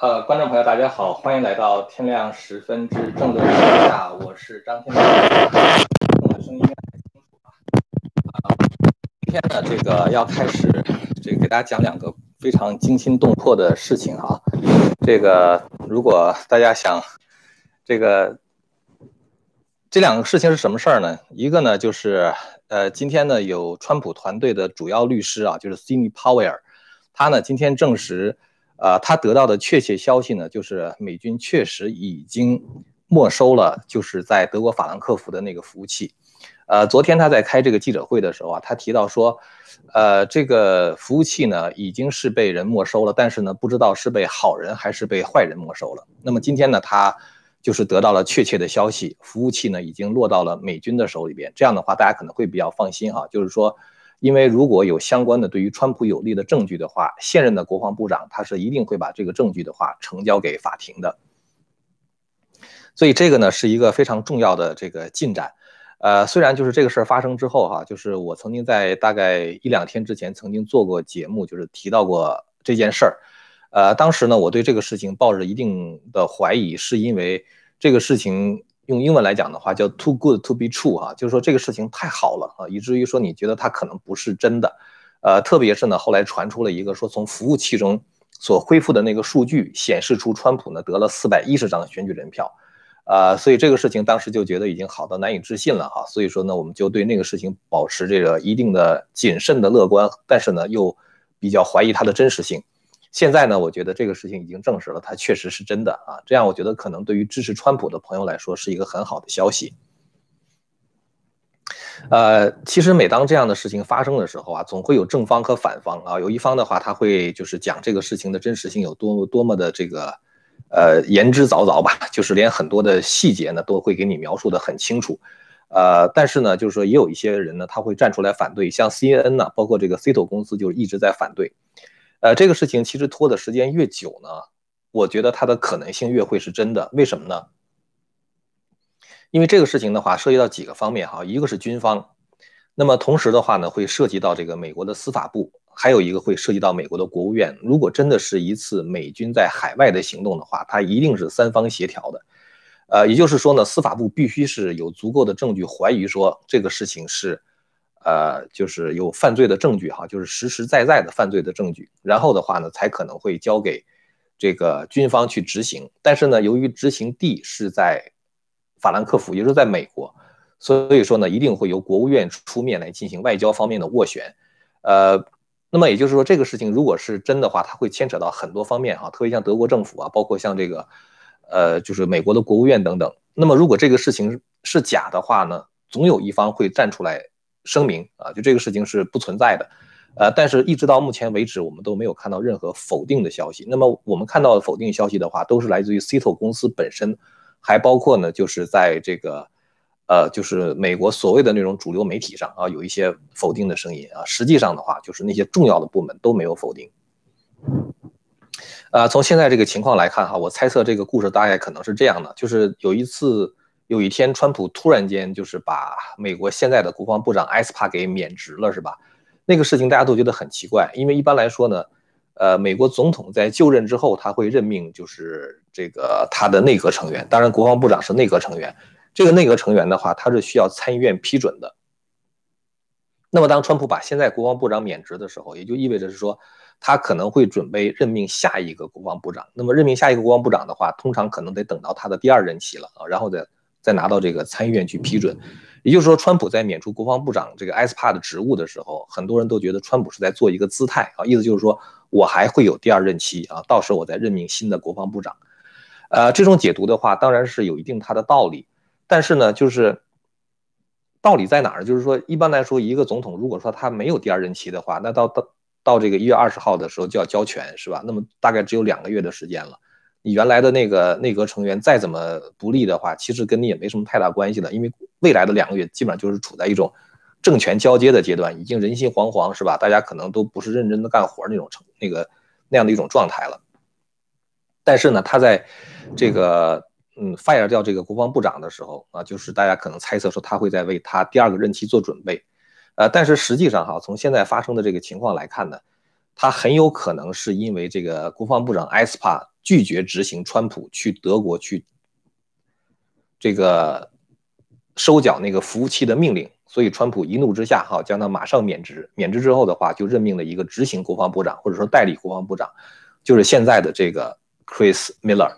呃，观众朋友，大家好，欢迎来到天亮十分之政论天下，我是张天亮。声音应该清楚吧？啊，今天呢，这个要开始，这个给大家讲两个非常惊心动魄的事情啊。这个如果大家想，这个这两个事情是什么事儿呢？一个呢，就是呃，今天呢，有川普团队的主要律师啊，就是 Sidney Powell，他呢今天证实。呃，他得到的确切消息呢，就是美军确实已经没收了，就是在德国法兰克福的那个服务器。呃，昨天他在开这个记者会的时候啊，他提到说，呃，这个服务器呢已经是被人没收了，但是呢，不知道是被好人还是被坏人没收了。那么今天呢，他就是得到了确切的消息，服务器呢已经落到了美军的手里边。这样的话，大家可能会比较放心哈，就是说。因为如果有相关的对于川普有利的证据的话，现任的国防部长他是一定会把这个证据的话呈交给法庭的。所以这个呢是一个非常重要的这个进展。呃，虽然就是这个事儿发生之后哈，就是我曾经在大概一两天之前曾经做过节目，就是提到过这件事儿。呃，当时呢我对这个事情抱着一定的怀疑，是因为这个事情。用英文来讲的话，叫 too good to be true 哈，就是说这个事情太好了啊，以至于说你觉得它可能不是真的，呃，特别是呢，后来传出了一个说从服务器中所恢复的那个数据显示出川普呢得了四百一十张选举人票，呃，所以这个事情当时就觉得已经好到难以置信了哈，所以说呢，我们就对那个事情保持这个一定的谨慎的乐观，但是呢又比较怀疑它的真实性。现在呢，我觉得这个事情已经证实了，它确实是真的啊。这样，我觉得可能对于支持川普的朋友来说是一个很好的消息。呃，其实每当这样的事情发生的时候啊，总会有正方和反方啊。有一方的话，他会就是讲这个事情的真实性有多么多么的这个呃言之凿凿吧，就是连很多的细节呢都会给你描述的很清楚。呃，但是呢，就是说也有一些人呢，他会站出来反对，像 CNN 呢，包括这个 C T O 公司就是一直在反对。呃，这个事情其实拖的时间越久呢，我觉得它的可能性越会是真的。为什么呢？因为这个事情的话，涉及到几个方面哈，一个是军方，那么同时的话呢，会涉及到这个美国的司法部，还有一个会涉及到美国的国务院。如果真的是一次美军在海外的行动的话，它一定是三方协调的。呃，也就是说呢，司法部必须是有足够的证据怀疑说这个事情是。呃，就是有犯罪的证据哈，就是实实在在的犯罪的证据，然后的话呢，才可能会交给这个军方去执行。但是呢，由于执行地是在法兰克福，也就是在美国，所以说呢，一定会由国务院出面来进行外交方面的斡旋。呃，那么也就是说，这个事情如果是真的话，它会牵扯到很多方面哈，特别像德国政府啊，包括像这个呃，就是美国的国务院等等。那么如果这个事情是假的话呢，总有一方会站出来。声明啊，就这个事情是不存在的，呃，但是一直到目前为止，我们都没有看到任何否定的消息。那么我们看到的否定消息的话，都是来自于 Cto 公司本身，还包括呢，就是在这个，呃，就是美国所谓的那种主流媒体上啊，有一些否定的声音啊。实际上的话，就是那些重要的部门都没有否定。啊，从现在这个情况来看哈，我猜测这个故事大概可能是这样的，就是有一次。有一天，川普突然间就是把美国现在的国防部长埃斯帕给免职了，是吧？那个事情大家都觉得很奇怪，因为一般来说呢，呃，美国总统在就任之后，他会任命就是这个他的内阁成员，当然国防部长是内阁成员。这个内阁成员的话，他是需要参议院批准的。那么当川普把现在国防部长免职的时候，也就意味着是说，他可能会准备任命下一个国防部长。那么任命下一个国防部长的话，通常可能得等到他的第二任期了啊，然后再。再拿到这个参议院去批准，也就是说，川普在免除国防部长这个埃斯帕的职务的时候，很多人都觉得川普是在做一个姿态啊，意思就是说我还会有第二任期啊，到时候我再任命新的国防部长。呃，这种解读的话，当然是有一定它的道理，但是呢，就是道理在哪儿？就是说，一般来说，一个总统如果说他没有第二任期的话，那到到到这个一月二十号的时候就要交权，是吧？那么大概只有两个月的时间了。你原来的那个内阁成员再怎么不利的话，其实跟你也没什么太大关系了，因为未来的两个月基本上就是处在一种政权交接的阶段，已经人心惶惶，是吧？大家可能都不是认真的干活那种成那个那样的一种状态了。但是呢，他在这个嗯 fire 掉这个国防部长的时候啊，就是大家可能猜测说他会在为他第二个任期做准备，呃，但是实际上哈，从现在发生的这个情况来看呢。他很有可能是因为这个国防部长埃斯帕拒绝执行川普去德国去这个收缴那个服务器的命令，所以川普一怒之下哈将他马上免职。免职之后的话，就任命了一个执行国防部长或者说代理国防部长，就是现在的这个 Chris Miller。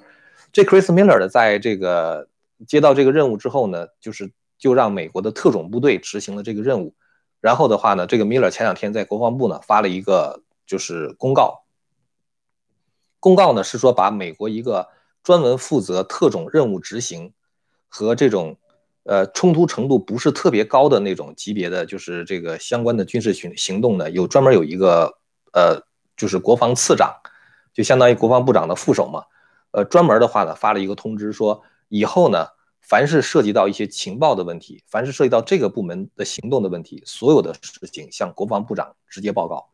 这 Chris Miller 呢，在这个接到这个任务之后呢，就是就让美国的特种部队执行了这个任务。然后的话呢，这个 Miller 前两天在国防部呢发了一个就是公告，公告呢是说把美国一个专门负责特种任务执行和这种呃冲突程度不是特别高的那种级别的，就是这个相关的军事行行动呢，有专门有一个呃就是国防次长，就相当于国防部长的副手嘛。呃，专门的话呢，发了一个通知，说以后呢，凡是涉及到一些情报的问题，凡是涉及到这个部门的行动的问题，所有的事情向国防部长直接报告。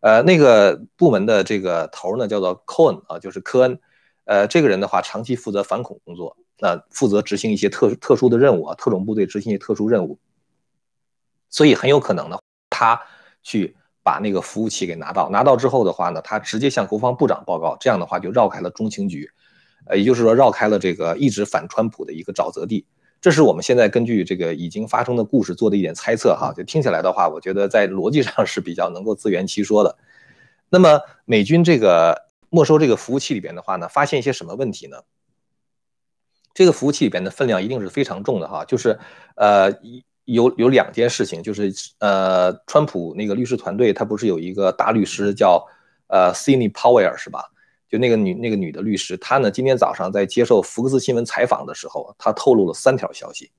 呃，那个部门的这个头呢，叫做 Cohen 啊，就是科恩。呃，这个人的话，长期负责反恐工作，那负责执行一些特特殊的任务啊，特种部队执行一些特殊任务，所以很有可能呢，他去。把那个服务器给拿到，拿到之后的话呢，他直接向国防部长报告，这样的话就绕开了中情局，呃，也就是说绕开了这个一直反川普的一个沼泽地。这是我们现在根据这个已经发生的故事做的一点猜测哈，就听起来的话，我觉得在逻辑上是比较能够自圆其说的。那么美军这个没收这个服务器里边的话呢，发现一些什么问题呢？这个服务器里边的分量一定是非常重的哈，就是呃。有有两件事情，就是呃，川普那个律师团队，他不是有一个大律师叫呃 c i n d y Powell 是吧？就那个女那个女的律师，她呢今天早上在接受福克斯新闻采访的时候，她透露了三条消息。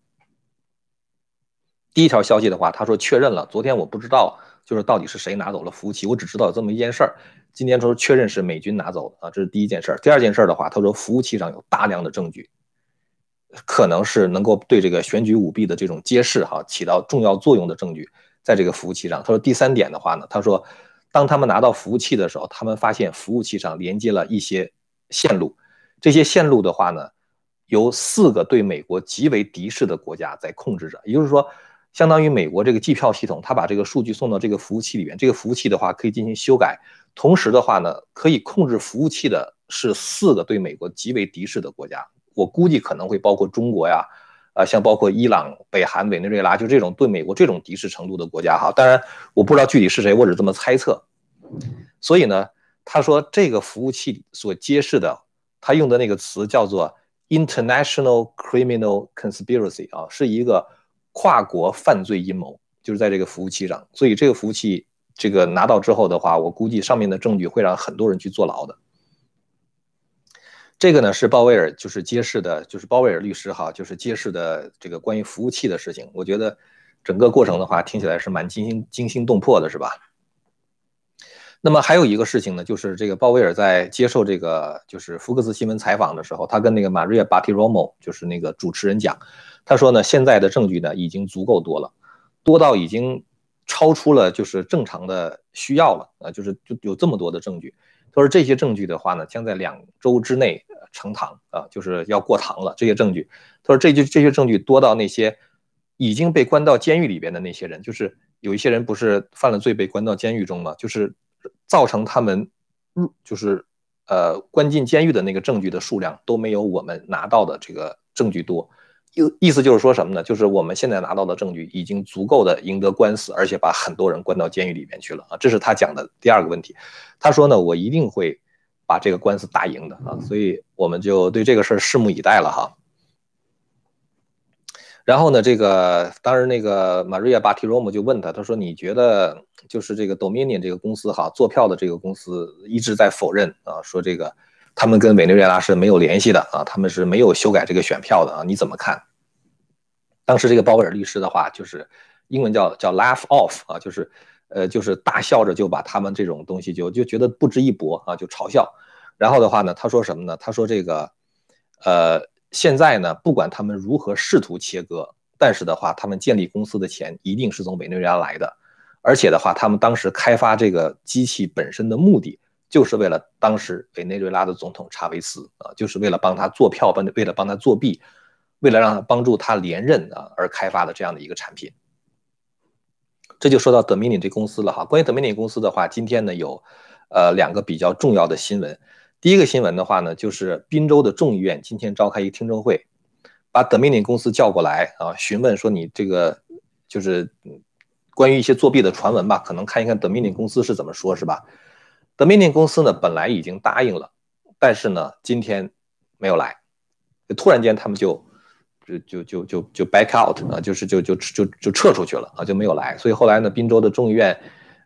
第一条消息的话，她说确认了，昨天我不知道就是到底是谁拿走了服务器，我只知道有这么一件事儿。今天说确认是美军拿走的啊，这是第一件事儿。第二件事儿的话，她说服务器上有大量的证据。可能是能够对这个选举舞弊的这种揭示哈起到重要作用的证据，在这个服务器上。她说第三点的话呢，她说，当他们拿到服务器的时候，他们发现服务器上连接了一些线路，这些线路的话呢，由四个对美国极为敌视的国家在控制着。也就是说，相当于美国这个计票系统，它把这个数据送到这个服务器里面，这个服务器的话可以进行修改，同时的话呢，可以控制服务器的是四个对美国极为敌视的国家。我估计可能会包括中国呀，啊，像包括伊朗、北韩、委内瑞拉，就这种对美国这种敌视程度的国家哈。当然，我不知道具体是谁，我只这么猜测。所以呢，他说这个服务器所揭示的，他用的那个词叫做 “international criminal conspiracy” 啊，是一个跨国犯罪阴谋，就是在这个服务器上。所以这个服务器这个拿到之后的话，我估计上面的证据会让很多人去坐牢的。这个呢是鲍威尔就是揭示的，就是鲍威尔律师哈，就是揭示的这个关于服务器的事情。我觉得整个过程的话听起来是蛮惊心惊心动魄的，是吧？那么还有一个事情呢，就是这个鲍威尔在接受这个就是福克斯新闻采访的时候，他跟那个 Maria Bartiromo 就是那个主持人讲，他说呢，现在的证据呢已经足够多了，多到已经超出了就是正常的需要了啊，就是就有这么多的证据。他说这些证据的话呢，将在两周之内呈堂啊，就是要过堂了。这些证据，他说这就这些证据多到那些已经被关到监狱里边的那些人，就是有一些人不是犯了罪被关到监狱中吗？就是造成他们入就是呃关进监狱的那个证据的数量都没有我们拿到的这个证据多。意意思就是说什么呢？就是我们现在拿到的证据已经足够的赢得官司，而且把很多人关到监狱里面去了啊！这是他讲的第二个问题。他说呢，我一定会把这个官司打赢的啊！所以我们就对这个事儿拭目以待了哈。然后呢，这个当时那个 Maria Bartiromo 就问他，他说你觉得就是这个 Dominion 这个公司哈，做票的这个公司一直在否认啊，说这个。他们跟委内瑞拉是没有联系的啊，他们是没有修改这个选票的啊，你怎么看？当时这个鲍威尔律师的话就是英文叫叫 laugh off 啊，就是呃就是大笑着就把他们这种东西就就觉得不值一驳啊，就嘲笑。然后的话呢，他说什么呢？他说这个呃现在呢，不管他们如何试图切割，但是的话，他们建立公司的钱一定是从委内瑞拉来的，而且的话，他们当时开发这个机器本身的目的。就是为了当时委内瑞拉的总统查韦斯啊，就是为了帮他做票，帮为了帮他作弊，为了让他帮助他连任啊而开发的这样的一个产品。这就说到 Dominion 这公司了哈。关于 Dominion 公司的话，今天呢有呃两个比较重要的新闻。第一个新闻的话呢，就是宾州的众议院今天召开一个听证会，把 Dominion 公司叫过来啊，询问说你这个就是关于一些作弊的传闻吧，可能看一看 Dominion 公司是怎么说，是吧？Dominion 公司呢本来已经答应了，但是呢今天没有来，突然间他们就就就就就就 back out 啊，就是就就就就撤出去了啊，就没有来。所以后来呢，宾州的众议院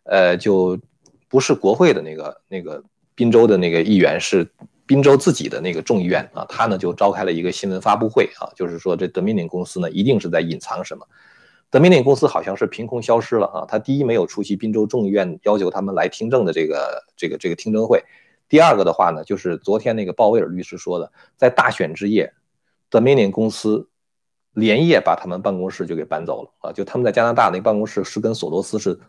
呃就不是国会的那个那个。宾州的那个议员是宾州自己的那个众议院啊，他呢就召开了一个新闻发布会啊，就是说这 Dominion 公司呢一定是在隐藏什么。Dominion 公司好像是凭空消失了啊，他第一没有出席宾州众议院要求他们来听证的这个这个这个听证会，第二个的话呢，就是昨天那个鲍威尔律师说的，在大选之夜，Dominion 公司连夜把他们办公室就给搬走了啊，就他们在加拿大那办公室是跟索罗斯是。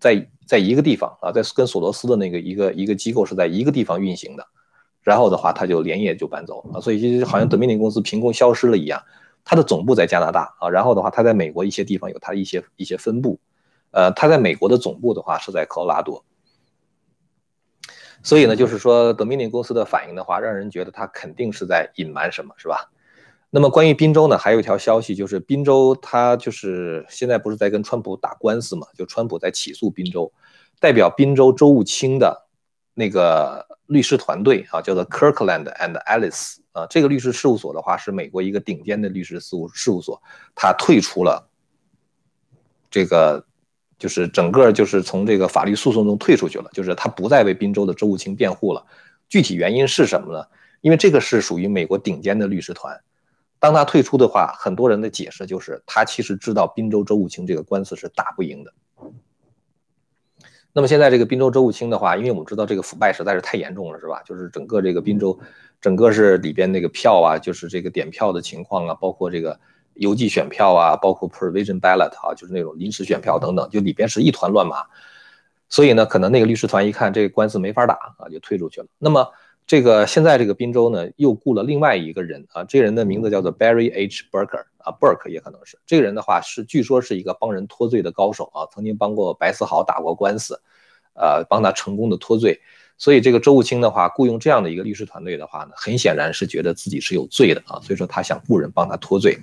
在在一个地方啊，在跟索罗斯的那个一个一个机构是在一个地方运行的，然后的话他就连夜就搬走啊，所以就好像德米尼公司凭空消失了一样。他的总部在加拿大啊，然后的话他在美国一些地方有他一些一些分部，呃，他在美国的总部的话是在科罗拉多。所以呢，就是说德米尼公司的反应的话，让人觉得他肯定是在隐瞒什么，是吧？那么关于宾州呢，还有一条消息，就是宾州他就是现在不是在跟川普打官司嘛？就川普在起诉宾州，代表宾州州务卿的那个律师团队啊，叫做 Kirkland and Ellis 啊，这个律师事务所的话是美国一个顶尖的律师事务事务所，他退出了这个，就是整个就是从这个法律诉讼中退出去了，就是他不再为宾州的州务卿辩护了。具体原因是什么呢？因为这个是属于美国顶尖的律师团。当他退出的话，很多人的解释就是他其实知道滨州州务卿这个官司是打不赢的。那么现在这个滨州州务卿的话，因为我们知道这个腐败实在是太严重了，是吧？就是整个这个滨州，整个是里边那个票啊，就是这个点票的情况啊，包括这个邮寄选票啊，包括 provision ballot 啊，就是那种临时选票等等，就里边是一团乱麻。所以呢，可能那个律师团一看这个官司没法打啊，就退出去了。那么。这个现在这个宾州呢，又雇了另外一个人啊，这个人的名字叫做 Barry H. Burker 啊，Burke 也可能是这个人的话是，据说是一个帮人脱罪的高手啊，曾经帮过白思豪打过官司，呃，帮他成功的脱罪。所以这个周务清的话，雇佣这样的一个律师团队的话呢，很显然是觉得自己是有罪的啊，所以说他想雇人帮他脱罪。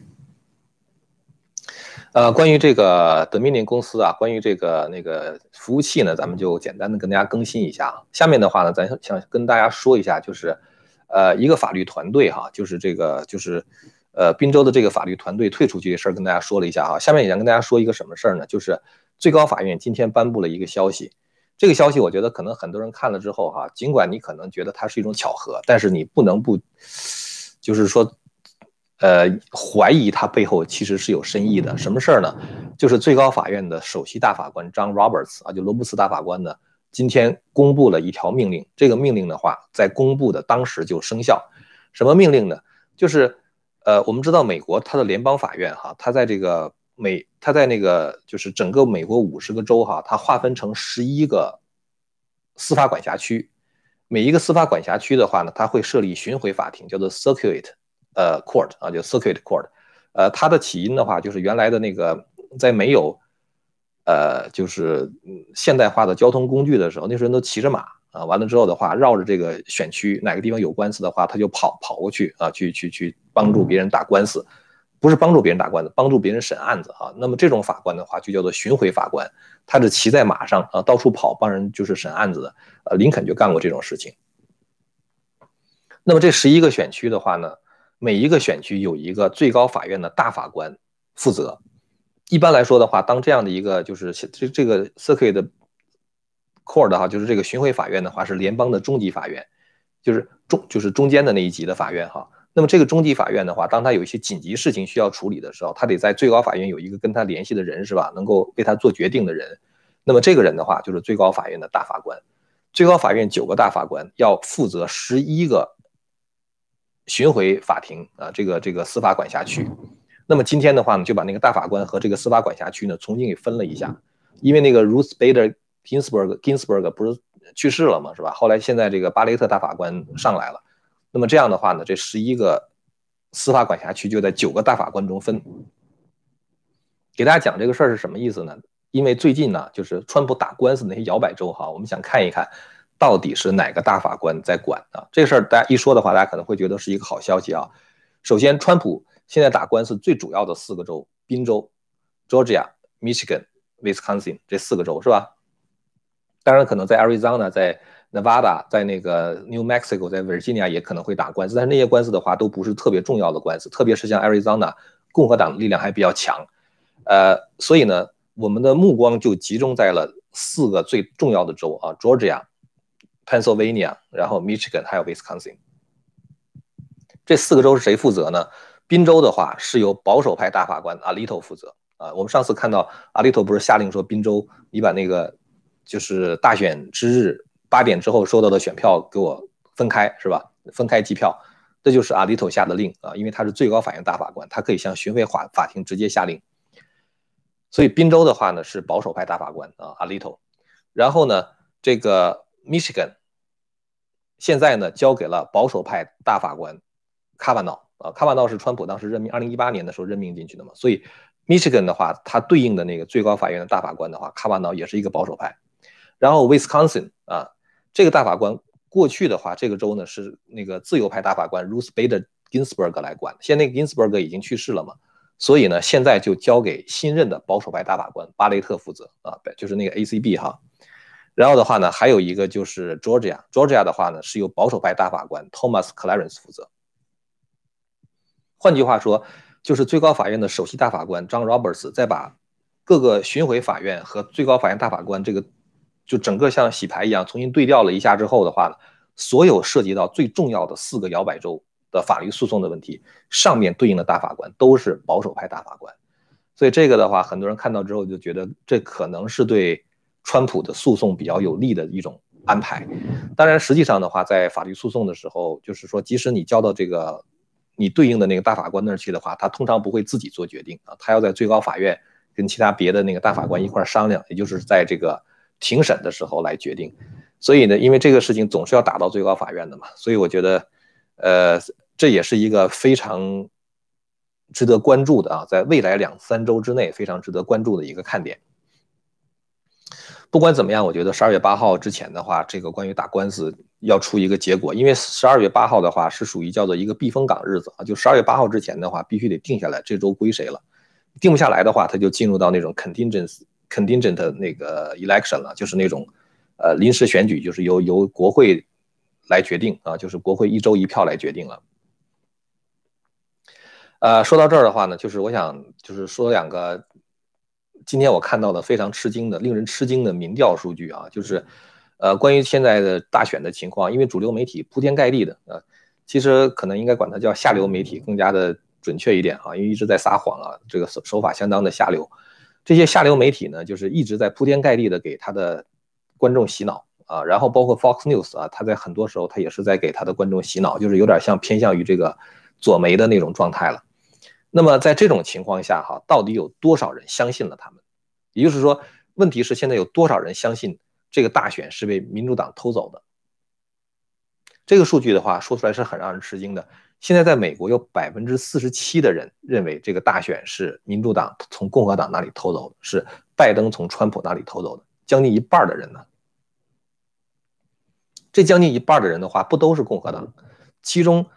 呃，关于这个德命令公司啊，关于这个那个服务器呢，咱们就简单的跟大家更新一下啊。下面的话呢，咱想跟大家说一下，就是，呃，一个法律团队哈，就是这个就是，呃，滨州的这个法律团队退出去的事儿，跟大家说了一下哈。下面也想跟大家说一个什么事儿呢？就是最高法院今天颁布了一个消息，这个消息我觉得可能很多人看了之后哈，尽管你可能觉得它是一种巧合，但是你不能不，就是说。呃，怀疑他背后其实是有深意的。什么事儿呢？就是最高法院的首席大法官 John Roberts 啊，就罗布斯大法官呢，今天公布了一条命令。这个命令的话，在公布的当时就生效。什么命令呢？就是，呃，我们知道美国它的联邦法院哈，它在这个美，它在那个就是整个美国五十个州哈，它划分成十一个司法管辖区。每一个司法管辖区的话呢，它会设立巡回法庭，叫做 Circuit。呃，court 啊，就 circuit court，呃，它的起因的话，就是原来的那个在没有，呃，就是现代化的交通工具的时候，那时候人都骑着马啊，完了之后的话，绕着这个选区哪个地方有官司的话，他就跑跑过去啊，去去去帮助别人打官司，不是帮助别人打官司，帮助别人审案子啊。那么这种法官的话，就叫做巡回法官，他是骑在马上啊，到处跑帮人就是审案子的。呃，林肯就干过这种事情。那么这十一个选区的话呢？每一个选区有一个最高法院的大法官负责。一般来说的话，当这样的一个就是这这个 circuit court 哈，就是这个巡回法院的话，是联邦的中级法院，就是中就是中间的那一级的法院哈。那么这个中级法院的话，当他有一些紧急事情需要处理的时候，他得在最高法院有一个跟他联系的人是吧？能够为他做决定的人。那么这个人的话，就是最高法院的大法官。最高法院九个大法官要负责十一个。巡回法庭啊，这个这个司法管辖区，那么今天的话呢，就把那个大法官和这个司法管辖区呢重新给分了一下，因为那个 Ruth Bader Ginsburg Ginsburg 不是去世了嘛，是吧？后来现在这个巴雷特大法官上来了，那么这样的话呢，这十一个司法管辖区就在九个大法官中分。给大家讲这个事儿是什么意思呢？因为最近呢，就是川普打官司那些摇摆州哈，我们想看一看到底是哪个大法官在管啊？这个事儿大家一说的话，大家可能会觉得是一个好消息啊。首先，川普现在打官司最主要的四个州：宾州、Georgia、Michigan、Wisconsin 这四个州是吧？当然，可能在 Arizona、在 Nevada、在那个 New Mexico、在 Virginia 也可能会打官司，但是那些官司的话都不是特别重要的官司，特别是像 Arizona，共和党力量还比较强。呃，所以呢，我们的目光就集中在了四个最重要的州啊：Georgia、Pennsylvania，然后 Michigan，还有 Wisconsin。这四个州是谁负责呢？宾州的话是由保守派大法官阿利托负责啊。我们上次看到阿利托不是下令说，宾州你把那个就是大选之日八点之后收到的选票给我分开，是吧？分开计票，这就是阿利托下的令啊，因为他是最高法院大法官，他可以向巡回法法庭直接下令。所以宾州的话呢是保守派大法官啊阿利托，然后呢这个 Michigan 现在呢交给了保守派大法官。卡瓦诺啊，卡瓦诺是川普当时任命，二零一八年的时候任命进去的嘛，所以 Michigan 的话，它对应的那个最高法院的大法官的话，卡瓦诺也是一个保守派。然后 Wisconsin 啊，这个大法官过去的话，这个州呢是那个自由派大法官 Ruth Bader Ginsburg 来管，现在那个 Ginsburg 已经去世了嘛，所以呢现在就交给新任的保守派大法官巴雷特负责啊，就是那个 ACB 哈。然后的话呢，还有一个就是 Georgia，Georgia 的话呢是由保守派大法官 Thomas Clarence 负责。换句话说，就是最高法院的首席大法官 John Roberts 在把各个巡回法院和最高法院大法官这个就整个像洗牌一样重新对调了一下之后的话呢，所有涉及到最重要的四个摇摆州的法律诉讼的问题，上面对应的大法官都是保守派大法官。所以这个的话，很多人看到之后就觉得这可能是对川普的诉讼比较有利的一种安排。当然，实际上的话，在法律诉讼的时候，就是说，即使你交到这个。你对应的那个大法官那儿去的话，他通常不会自己做决定啊，他要在最高法院跟其他别的那个大法官一块商量，也就是在这个庭审的时候来决定。所以呢，因为这个事情总是要打到最高法院的嘛，所以我觉得，呃，这也是一个非常值得关注的啊，在未来两三周之内非常值得关注的一个看点。不管怎么样，我觉得十二月八号之前的话，这个关于打官司要出一个结果，因为十二月八号的话是属于叫做一个避风港日子啊，就十二月八号之前的话，必须得定下来这周归谁了。定不下来的话，他就进入到那种 contingent contingent 那个 election 了，就是那种呃临时选举，就是由由国会来决定啊，就是国会一周一票来决定了。呃，说到这儿的话呢，就是我想就是说两个。今天我看到的非常吃惊的、令人吃惊的民调数据啊，就是，呃，关于现在的大选的情况，因为主流媒体铺天盖地的呃，其实可能应该管它叫下流媒体更加的准确一点啊，因为一直在撒谎啊，这个手手法相当的下流。这些下流媒体呢，就是一直在铺天盖地的给他的观众洗脑啊，然后包括 Fox News 啊，他在很多时候他也是在给他的观众洗脑，就是有点像偏向于这个左媒的那种状态了。那么在这种情况下，哈，到底有多少人相信了他们？也就是说，问题是现在有多少人相信这个大选是被民主党偷走的？这个数据的话说出来是很让人吃惊的。现在在美国有百分之四十七的人认为这个大选是民主党从共和党那里偷走的，是拜登从川普那里偷走的。将近一半的人呢，这将近一半的人的话不都是共和党？其中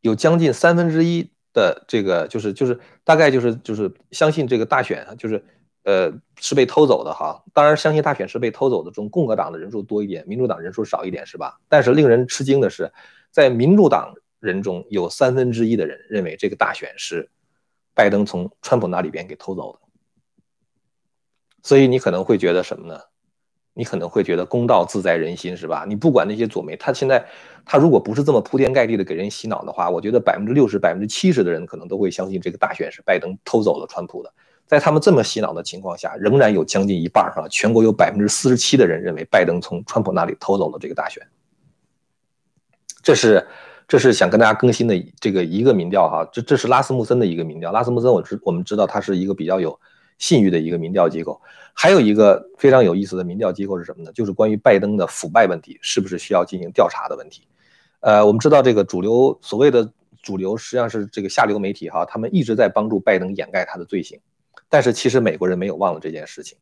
有将近三分之一。的这个就是就是大概就是就是相信这个大选就是呃是被偷走的哈，当然相信大选是被偷走的中，共和党的人数多一点，民主党人数少一点是吧？但是令人吃惊的是，在民主党人中有三分之一的人认为这个大选是拜登从川普那里边给偷走的，所以你可能会觉得什么呢？你可能会觉得公道自在人心，是吧？你不管那些左媒，他现在他如果不是这么铺天盖地的给人洗脑的话，我觉得百分之六十、百分之七十的人可能都会相信这个大选是拜登偷走了川普的。在他们这么洗脑的情况下，仍然有将近一半哈，全国有百分之四十七的人认为拜登从川普那里偷走了这个大选。这是这是想跟大家更新的这个一个民调哈，这这是拉斯穆森的一个民调。拉斯穆森我知我们知道他是一个比较有。信誉的一个民调机构，还有一个非常有意思的民调机构是什么呢？就是关于拜登的腐败问题是不是需要进行调查的问题。呃，我们知道这个主流所谓的主流实际上是这个下流媒体哈，他们一直在帮助拜登掩盖他的罪行，但是其实美国人没有忘了这件事情。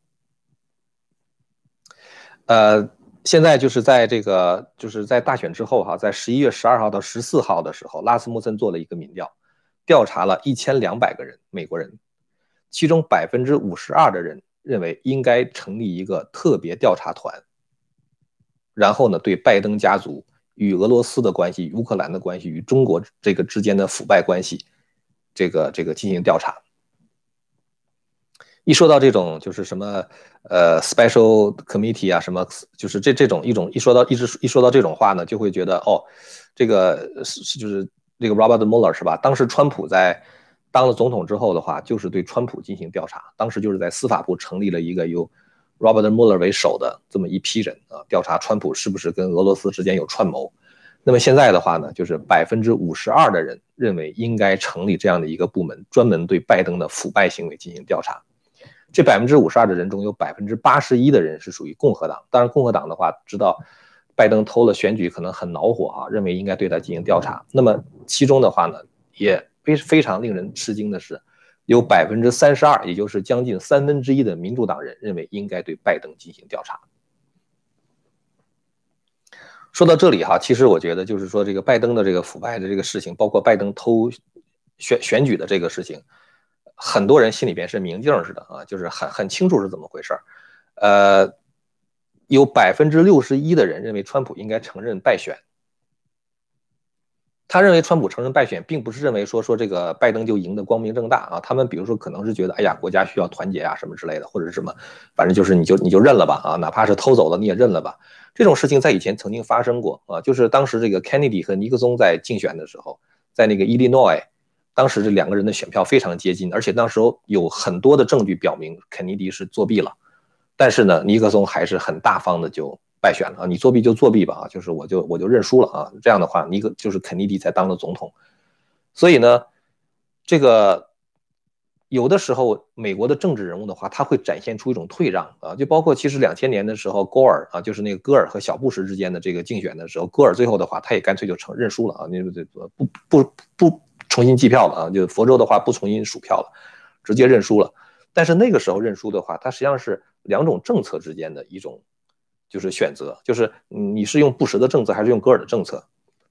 呃，现在就是在这个就是在大选之后哈，在十一月十二号到十四号的时候，拉斯穆森做了一个民调，调查了一千两百个人美国人，其中百分之五十二的人认为应该成立一个特别调查团，然后呢，对拜登家族与俄罗斯的关系、乌克兰的关系、与中国这个之间的腐败关系，这个这个进行调查。一说到这种就是什么呃 special committee 啊，什么就是这这种一种一说到一直一说到这种话呢，就会觉得哦，这个是就是这个 Robert Mueller 是吧？当时川普在当了总统之后的话，就是对川普进行调查，当时就是在司法部成立了一个由 Robert Mueller 为首的这么一批人啊，调查川普是不是跟俄罗斯之间有串谋。那么现在的话呢，就是百分之五十二的人认为应该成立这样的一个部门，专门对拜登的腐败行为进行调查。这百分之五十二的人中有百分之八十一的人是属于共和党，当然共和党的话知道拜登偷了选举，可能很恼火啊，认为应该对他进行调查。那么其中的话呢，也非非常令人吃惊的是，有百分之三十二，也就是将近三分之一的民主党人认为应该对拜登进行调查。说到这里哈，其实我觉得就是说这个拜登的这个腐败的这个事情，包括拜登偷选选举的这个事情。很多人心里边是明镜似的啊，就是很很清楚是怎么回事儿。呃，有百分之六十一的人认为川普应该承认败选。他认为川普承认败选，并不是认为说说这个拜登就赢得光明正大啊。他们比如说可能是觉得，哎呀，国家需要团结啊什么之类的，或者是什么，反正就是你就你就认了吧啊，哪怕是偷走了你也认了吧。这种事情在以前曾经发生过啊，就是当时这个 Kennedy 和尼克松在竞选的时候，在那个伊利诺伊。当时这两个人的选票非常接近，而且那时有很多的证据表明肯尼迪是作弊了，但是呢，尼克松还是很大方的就败选了啊！你作弊就作弊吧啊，就是我就我就认输了啊！这样的话，尼克就是肯尼迪才当了总统。所以呢，这个有的时候美国的政治人物的话，他会展现出一种退让啊，就包括其实两千年的时候，戈尔啊，就是那个戈尔和小布什之间的这个竞选的时候，戈尔最后的话，他也干脆就承认输了啊，你这不不不。重新计票了啊，就佛州的话不重新数票了，直接认输了。但是那个时候认输的话，它实际上是两种政策之间的一种，就是选择，就是你是用布什的政策还是用戈尔的政策。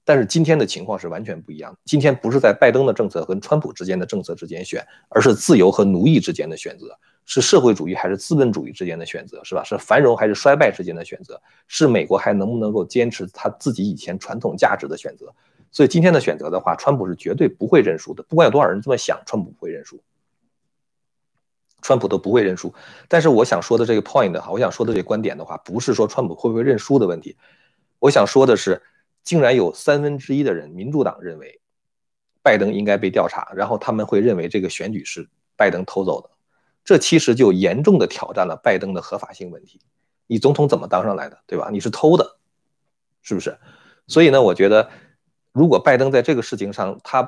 但是今天的情况是完全不一样，今天不是在拜登的政策跟川普之间的政策之间选，而是自由和奴役之间的选择，是社会主义还是资本主义之间的选择，是吧？是繁荣还是衰败之间的选择，是美国还能不能够坚持他自己以前传统价值的选择。所以今天的选择的话，川普是绝对不会认输的。不管有多少人这么想，川普不会认输，川普都不会认输。但是我想说的这个 point 哈，我想说的这个观点的话，不是说川普会不会认输的问题。我想说的是，竟然有三分之一的人，民主党认为拜登应该被调查，然后他们会认为这个选举是拜登偷走的。这其实就严重的挑战了拜登的合法性问题。你总统怎么当上来的，对吧？你是偷的，是不是？所以呢，我觉得。如果拜登在这个事情上他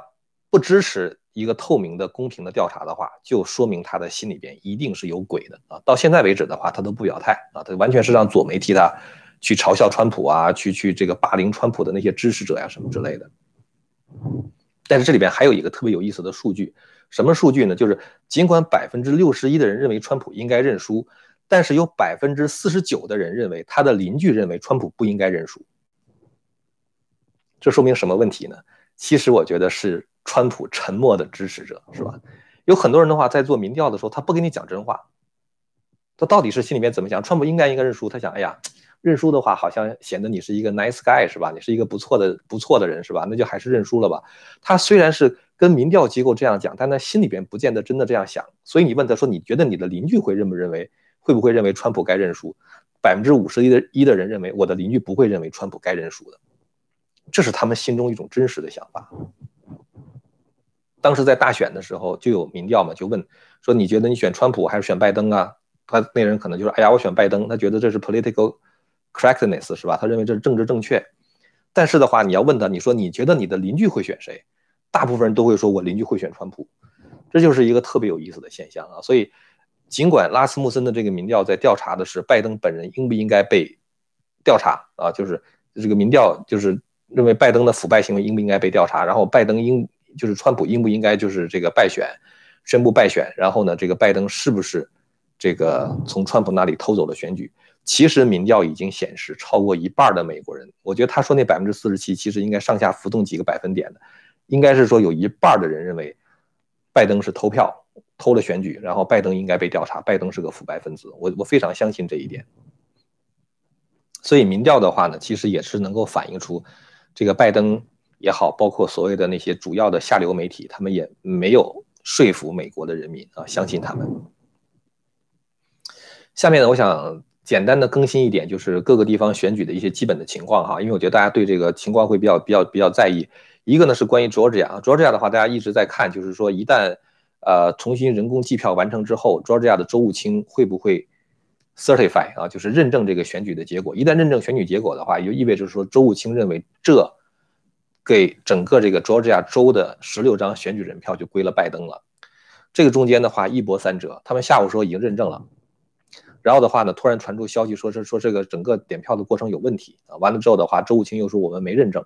不支持一个透明的、公平的调查的话，就说明他的心里边一定是有鬼的啊！到现在为止的话，他都不表态啊，他完全是让左媒替他去嘲笑川普啊，去去这个霸凌川普的那些支持者呀什么之类的。但是这里边还有一个特别有意思的数据，什么数据呢？就是尽管百分之六十一的人认为川普应该认输，但是有百分之四十九的人认为他的邻居认为川普不应该认输。这说明什么问题呢？其实我觉得是川普沉默的支持者，是吧？有很多人的话，在做民调的时候，他不跟你讲真话，他到底是心里面怎么想？川普应该应该认输，他想，哎呀，认输的话，好像显得你是一个 nice guy，是吧？你是一个不错的不错的人，是吧？那就还是认输了吧。他虽然是跟民调机构这样讲，但他心里边不见得真的这样想。所以你问他说，你觉得你的邻居会认不认为，会不会认为川普该认输？百分之五十一的一的人认为，我的邻居不会认为川普该认输的。这是他们心中一种真实的想法。当时在大选的时候就有民调嘛，就问说你觉得你选川普还是选拜登啊？他那人可能就说：“哎呀，我选拜登。”他觉得这是 political correctness 是吧？他认为这是政治正确。但是的话，你要问他，你说你觉得你的邻居会选谁？大部分人都会说我邻居会选川普。这就是一个特别有意思的现象啊。所以，尽管拉斯穆森的这个民调在调查的是拜登本人应不应该被调查啊，就是这个民调就是。认为拜登的腐败行为应不应该被调查？然后拜登应就是川普应不应该就是这个败选，宣布败选？然后呢，这个拜登是不是这个从川普那里偷走了选举？其实民调已经显示，超过一半的美国人，我觉得他说那百分之四十七，其实应该上下浮动几个百分点的，应该是说有一半的人认为拜登是偷票偷了选举，然后拜登应该被调查，拜登是个腐败分子。我我非常相信这一点。所以民调的话呢，其实也是能够反映出这个拜登也好，包括所谓的那些主要的下流媒体，他们也没有说服美国的人民啊，相信他们。下面呢，我想简单的更新一点，就是各个地方选举的一些基本的情况哈，因为我觉得大家对这个情况会比较比较比较在意。一个呢是关于 Georgia，Georgia 的话，大家一直在看，就是说一旦呃重新人工计票完成之后，Georgia 的州务卿会不会？certify 啊，就是认证这个选举的结果。一旦认证选举结果的话，也就意味着说，州务卿认为这给整个这个 Georgia 州的十六张选举人票就归了拜登了。这个中间的话一波三折，他们下午说已经认证了，然后的话呢，突然传出消息说是说这个整个点票的过程有问题啊。完了之后的话，周务卿又说我们没认证。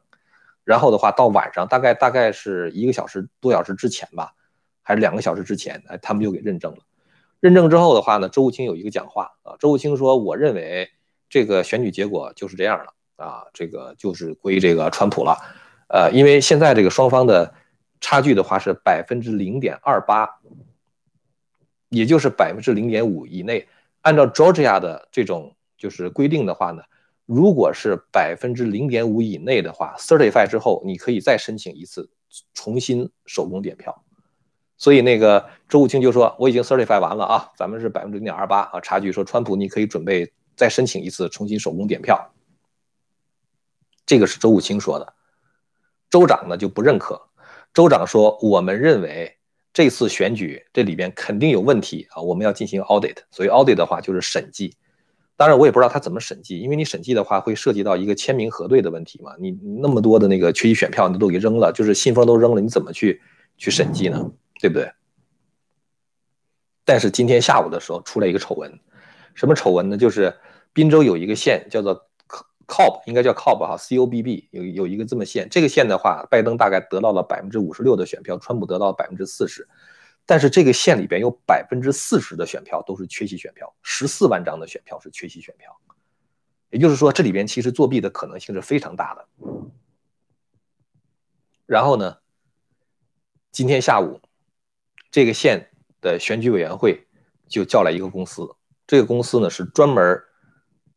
然后的话到晚上大概大概是一个小时多小时之前吧，还是两个小时之前，哎，他们就给认证了。认证之后的话呢，周务清有一个讲话啊，周务清说：“我认为这个选举结果就是这样的啊，这个就是归这个川普了，呃，因为现在这个双方的差距的话是百分之零点二八，也就是百分之零点五以内。按照 Georgia 的这种就是规定的话呢，如果是百分之零点五以内的话，certify 之后你可以再申请一次重新手工点票。”所以那个周武清就说：“我已经 certify 完了啊，咱们是百分之零点二八啊，差距。说川普你可以准备再申请一次重新手工点票。”这个是周武清说的，州长呢就不认可。州长说：“我们认为这次选举这里边肯定有问题啊，我们要进行 audit。所以 audit 的话就是审计。当然我也不知道他怎么审计，因为你审计的话会涉及到一个签名核对的问题嘛。你那么多的那个缺席选票你都给扔了，就是信封都扔了，你怎么去去审计呢？”对不对？但是今天下午的时候出来一个丑闻，什么丑闻呢？就是滨州有一个县叫做 COB 应该叫 COB 哈，C O B B 有有一个这么县。这个县的话，拜登大概得到了百分之五十六的选票，川普得到了百分之四十。但是这个县里边有百分之四十的选票都是缺席选票，十四万张的选票是缺席选票。也就是说，这里边其实作弊的可能性是非常大的。然后呢，今天下午。这个县的选举委员会就叫来一个公司，这个公司呢是专门，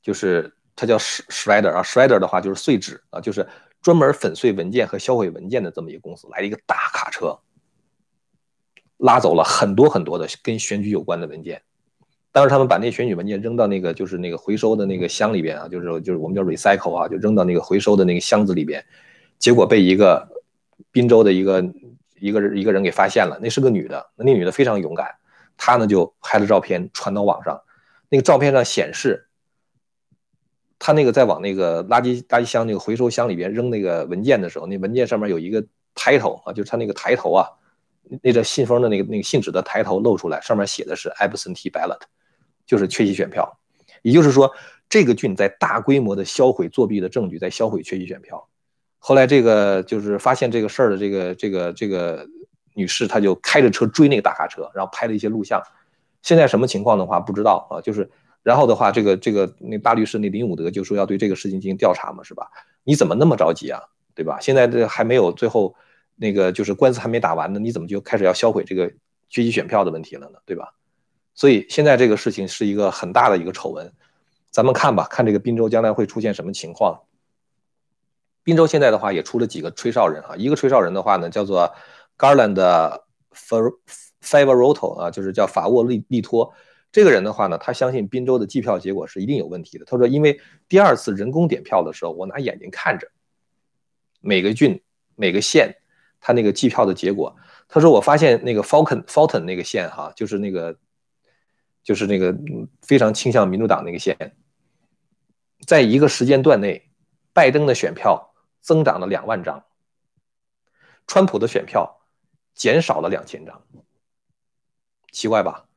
就是它叫 Shredder 啊，Shredder 的话就是碎纸啊，就是专门粉碎文件和销毁文件的这么一个公司，来了一个大卡车，拉走了很多很多的跟选举有关的文件。当时他们把那选举文件扔到那个就是那个回收的那个箱里边啊，就是就是我们叫 recycle 啊，就扔到那个回收的那个箱子里边，结果被一个滨州的一个。一个人一个人给发现了，那是个女的，那那女的非常勇敢，她呢就拍了照片传到网上，那个照片上显示，他那个在往那个垃圾垃圾箱那个回收箱里边扔那个文件的时候，那文件上面有一个抬头啊，就是他那个抬头啊，那个信封的那个那个信纸的抬头露出来，上面写的是 absentee ballot，就是缺席选票，也就是说这个郡在大规模的销毁作弊的证据，在销毁缺席选票。后来这个就是发现这个事儿的这个这个这个女士，她就开着车追那个大卡车，然后拍了一些录像。现在什么情况的话不知道啊，就是然后的话，这个这个那大律师那林武德就说要对这个事情进行调查嘛，是吧？你怎么那么着急啊，对吧？现在这还没有最后那个就是官司还没打完呢，你怎么就开始要销毁这个缺席选票的问题了呢，对吧？所以现在这个事情是一个很大的一个丑闻，咱们看吧，看这个滨州将来会出现什么情况。滨州现在的话也出了几个吹哨人哈，一个吹哨人的话呢叫做 Garland Favorato 啊，就是叫法沃利利托。这个人的话呢，他相信滨州的计票结果是一定有问题的。他说，因为第二次人工点票的时候，我拿眼睛看着每个郡、每个县他那个计票的结果。他说，我发现那个 Falcon Fulton 那个县哈，就是那个就是那个非常倾向民主党那个县，在一个时间段内，拜登的选票。增长了两万张，川普的选票减少了两千张，奇怪吧？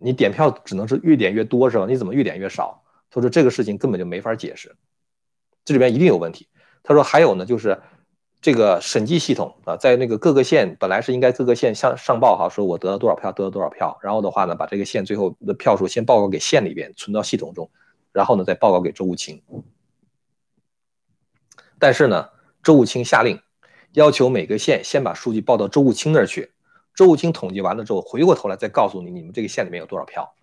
你点票只能是越点越多是吧？你怎么越点越少？他说这个事情根本就没法解释，这里边一定有问题。他说还有呢，就是这个审计系统啊，在那个各个县本来是应该各个县向上报哈，说我得了多少票，得了多少票，然后的话呢，把这个县最后的票数先报告给县里边，存到系统中，然后呢再报告给周务清。但是呢，周务清下令要求每个县先把数据报到周务清那儿去，周务清统计完了之后，回过头来再告诉你你们这个县里面有多少票，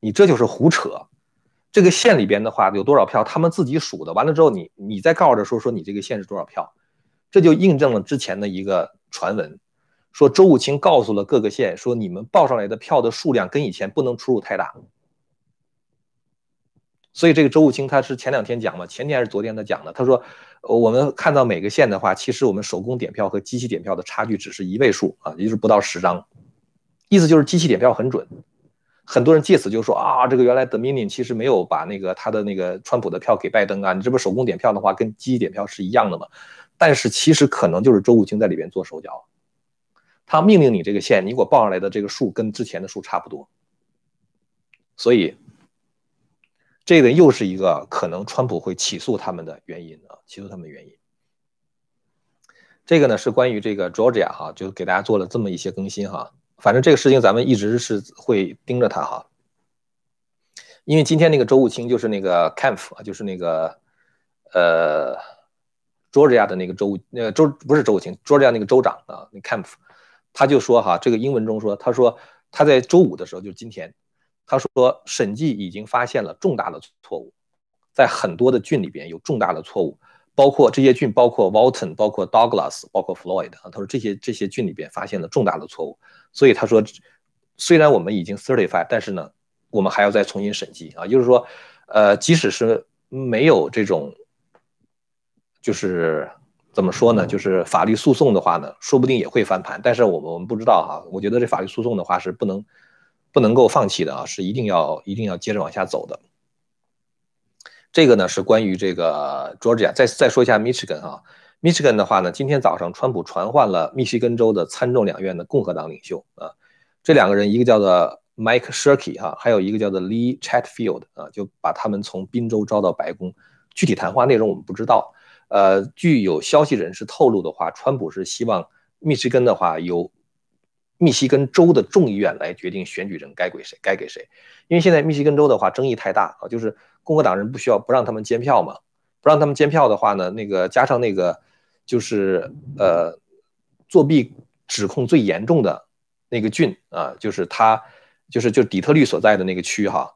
你这就是胡扯。这个县里边的话有多少票，他们自己数的，完了之后你你再告诉他说说你这个县是多少票，这就印证了之前的一个传闻，说周务清告诉了各个县说你们报上来的票的数量跟以前不能出入太大。所以这个周务清他是前两天讲嘛，前天还是昨天他讲的，他说我们看到每个县的话，其实我们手工点票和机器点票的差距只是一位数啊，也就是不到十张，意思就是机器点票很准。很多人借此就说啊，这个原来 Dominion 其实没有把那个他的那个川普的票给拜登啊，你这不手工点票的话跟机器点票是一样的吗？但是其实可能就是周武清在里边做手脚，他命令你这个县，你给我报上来的这个数跟之前的数差不多，所以这个又是一个可能川普会起诉他们的原因啊，起诉他们的原因。这个呢是关于这个 Georgia 哈，就给大家做了这么一些更新哈。反正这个事情咱们一直是会盯着他哈，因为今天那个周务清就是那个 Camp 啊，就是那个呃 Georgia 的那个州那个州不是周务清，Georgia 那个州长啊，那 Camp 他就说哈，这个英文中说，他说他在周五的时候就是今天，他说审计已经发现了重大的错误，在很多的郡里边有重大的错误。包括这些郡，包括 Walton，包括 Douglas，包括 Floyd 啊，他说这些这些郡里边发现了重大的错误，所以他说，虽然我们已经 certify，但是呢，我们还要再重新审计啊，就是说，呃，即使是没有这种，就是怎么说呢，就是法律诉讼的话呢，说不定也会翻盘，但是我们我们不知道哈，我觉得这法律诉讼的话是不能不能够放弃的啊，是一定要一定要接着往下走的。这个呢是关于这个 Georgia，再再说一下 Michigan 啊，Michigan 的话呢，今天早上川普传唤了密西根州的参众两院的共和党领袖啊，这两个人一个叫做 Mike Shirkey 哈，还有一个叫做 Lee Chatfield 啊，就把他们从宾州招到白宫，具体谈话内容我们不知道，呃，据有消息人士透露的话，川普是希望密西根的话由密西根州的众议院来决定选举人该归谁，该给谁，因为现在密西根州的话争议太大啊，就是。共和党人不需要不让他们监票嘛？不让他们监票的话呢，那个加上那个就是呃作弊指控最严重的那个郡啊，就是他就是就底特律所在的那个区哈，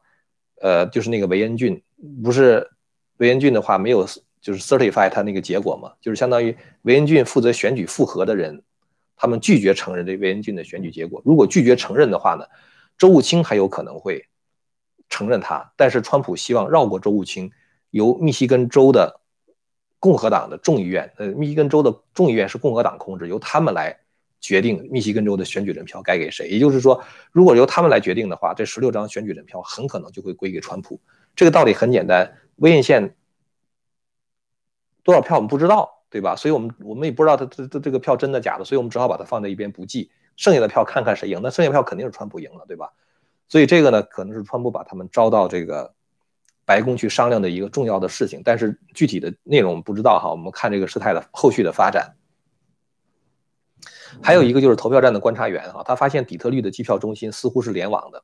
呃就是那个维恩郡，不是维恩郡的话没有就是 certify 他那个结果嘛，就是相当于维恩郡负责选举复核的人，他们拒绝承认这维恩郡的选举结果。如果拒绝承认的话呢，周务清还有可能会。承认他，但是川普希望绕过周务清，由密西根州的共和党的众议院，呃，密西根州的众议院是共和党控制，由他们来决定密西根州的选举人票该给谁。也就是说，如果由他们来决定的话，这十六张选举人票很可能就会归给川普。这个道理很简单，威恩县多少票我们不知道，对吧？所以我们我们也不知道他这这这个票真的假的，所以我们只好把它放在一边不记，剩下的票看看谁赢。那剩下票肯定是川普赢了，对吧？所以这个呢，可能是川普把他们招到这个白宫去商量的一个重要的事情，但是具体的内容我们不知道哈。我们看这个事态的后续的发展。还有一个就是投票站的观察员哈，他发现底特律的计票中心似乎是联网的，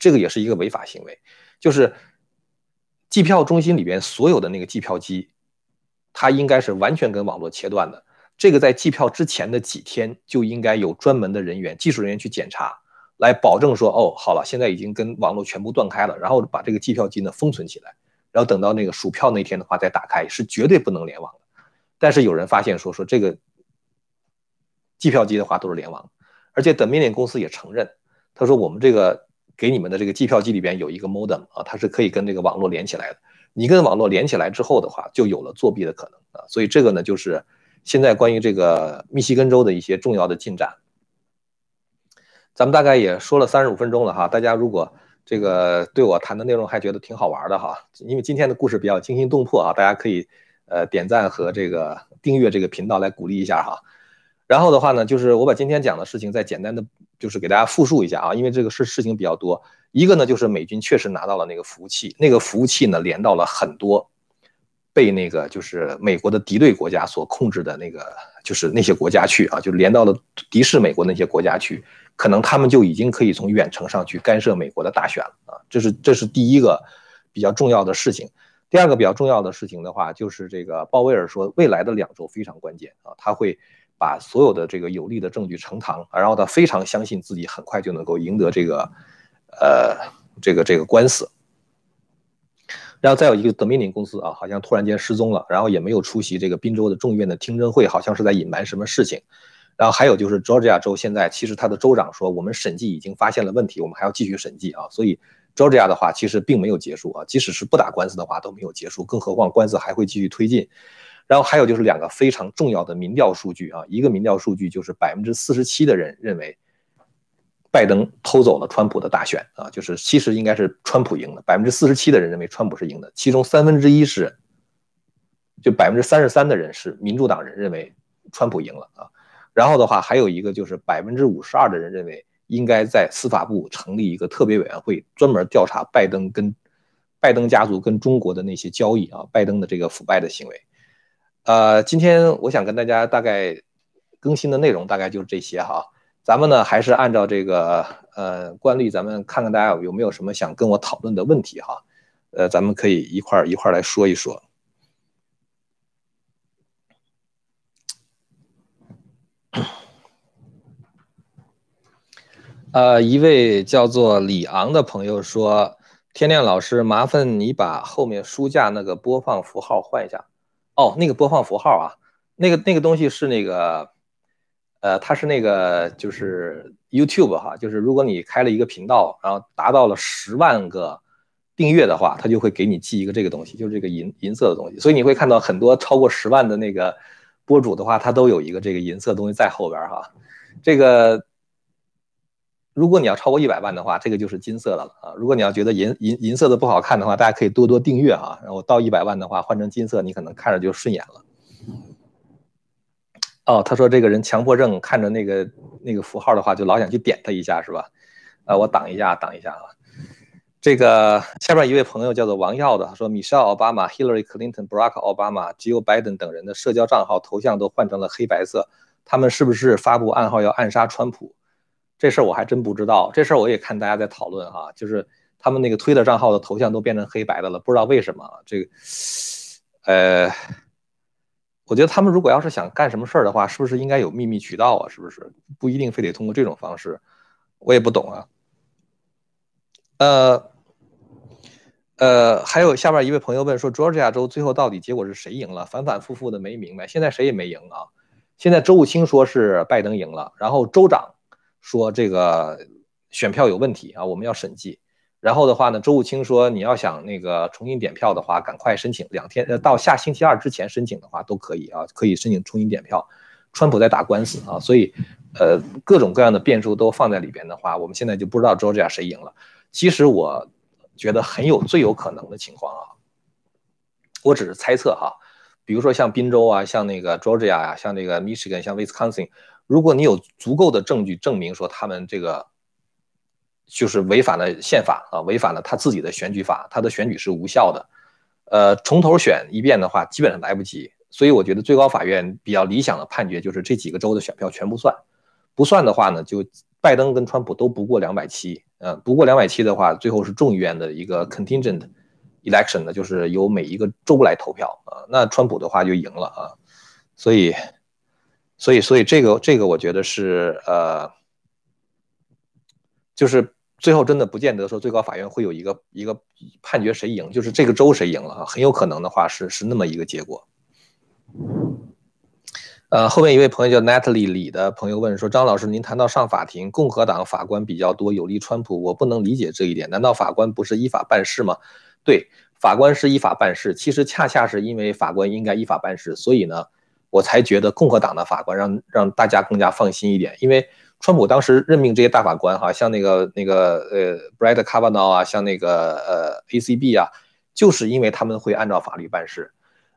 这个也是一个违法行为。就是计票中心里边所有的那个计票机，它应该是完全跟网络切断的。这个在计票之前的几天就应该有专门的人员、技术人员去检查。来保证说，哦，好了，现在已经跟网络全部断开了，然后把这个计票机呢封存起来，然后等到那个数票那天的话再打开，是绝对不能联网的。但是有人发现说，说这个计票机的话都是联网，而且 Dominion 公司也承认，他说我们这个给你们的这个计票机里边有一个 modem 啊，它是可以跟这个网络连起来的。你跟网络连起来之后的话，就有了作弊的可能啊。所以这个呢，就是现在关于这个密西根州的一些重要的进展。咱们大概也说了三十五分钟了哈，大家如果这个对我谈的内容还觉得挺好玩的哈，因为今天的故事比较惊心动魄啊，大家可以呃点赞和这个订阅这个频道来鼓励一下哈。然后的话呢，就是我把今天讲的事情再简单的就是给大家复述一下啊，因为这个事事情比较多。一个呢就是美军确实拿到了那个服务器，那个服务器呢连到了很多被那个就是美国的敌对国家所控制的那个就是那些国家去啊，就连到了敌视美国那些国家去。可能他们就已经可以从远程上去干涉美国的大选了啊！这是这是第一个比较重要的事情。第二个比较重要的事情的话，就是这个鲍威尔说，未来的两周非常关键啊，他会把所有的这个有利的证据呈堂，然后他非常相信自己很快就能够赢得这个，呃，这个这个官司。然后再有一个德米宁公司啊，好像突然间失踪了，然后也没有出席这个宾州的众议院的听证会，好像是在隐瞒什么事情。然后还有就是 Georgia 州现在其实他的州长说，我们审计已经发现了问题，我们还要继续审计啊，所以。Georgia 的话其实并没有结束啊，即使是不打官司的话都没有结束，更何况官司还会继续推进。然后还有就是两个非常重要的民调数据啊，一个民调数据就是百分之四十七的人认为拜登偷走了川普的大选啊，就是其实应该是川普赢的，百分之四十七的人认为川普是赢的，其中三分之一是就百分之三十三的人是民主党人认为川普赢了啊。然后的话还有一个就是百分之五十二的人认为。应该在司法部成立一个特别委员会，专门调查拜登跟拜登家族跟中国的那些交易啊，拜登的这个腐败的行为。呃，今天我想跟大家大概更新的内容大概就是这些哈。咱们呢还是按照这个呃惯例，咱们看看大家有没有什么想跟我讨论的问题哈。呃，咱们可以一块儿一块儿来说一说。呃，一位叫做李昂的朋友说：“天亮老师，麻烦你把后面书架那个播放符号换一下。”哦，那个播放符号啊，那个那个东西是那个，呃，它是那个就是 YouTube 哈，就是如果你开了一个频道，然后达到了十万个订阅的话，它就会给你寄一个这个东西，就是这个银银色的东西。所以你会看到很多超过十万的那个博主的话，它都有一个这个银色东西在后边哈，这个。如果你要超过一百万的话，这个就是金色的了啊！如果你要觉得银银银色的不好看的话，大家可以多多订阅啊。然后到一百万的话，换成金色，你可能看着就顺眼了。哦，他说这个人强迫症，看着那个那个符号的话，就老想去点他一下，是吧？啊，我挡一下，挡一下啊。这个下面一位朋友叫做王耀的，他说：Michelle 奥巴马、Hillary Clinton、Barack Obama、Joe Biden 等人的社交账号头像都换成了黑白色，他们是不是发布暗号要暗杀川普？这事儿我还真不知道，这事儿我也看大家在讨论哈，就是他们那个推的账号的头像都变成黑白的了，不知道为什么。这个，呃，我觉得他们如果要是想干什么事儿的话，是不是应该有秘密渠道啊？是不是不一定非得通过这种方式？我也不懂啊。呃，呃，还有下边一位朋友问说，Georgia 州最后到底结果是谁赢了？反反复复的没明白，现在谁也没赢啊。现在周务清说是拜登赢了，然后州长。说这个选票有问题啊，我们要审计。然后的话呢，周务清说，你要想那个重新点票的话，赶快申请，两天呃到下星期二之前申请的话都可以啊，可以申请重新点票。川普在打官司啊，所以呃各种各样的变数都放在里边的话，我们现在就不知道 Georgia 谁赢了。其实我觉得很有最有可能的情况啊，我只是猜测哈，比如说像宾州啊，像那个 Georgia 呀，像那个 Michigan，像 Wisconsin。如果你有足够的证据证明说他们这个就是违反了宪法啊，违反了他自己的选举法，他的选举是无效的，呃，从头选一遍的话，基本上来不及。所以我觉得最高法院比较理想的判决就是这几个州的选票全部算，不算的话呢，就拜登跟川普都不过两百七，嗯，不过两百七的话，最后是众议院的一个 contingent election 呢，就是由每一个州来投票啊，那川普的话就赢了啊，所以。所以，所以这个这个，我觉得是呃，就是最后真的不见得说最高法院会有一个一个判决谁赢，就是这个州谁赢了啊，很有可能的话是是那么一个结果。呃，后面一位朋友叫 Natalie 李的朋友问说：张老师，您谈到上法庭，共和党法官比较多，有利川普，我不能理解这一点，难道法官不是依法办事吗？对，法官是依法办事，其实恰恰是因为法官应该依法办事，所以呢。我才觉得共和党的法官让让大家更加放心一点，因为川普当时任命这些大法官，哈，像那个那个呃，Brett Kavanaugh 啊，像那个呃，ACB 啊，就是因为他们会按照法律办事。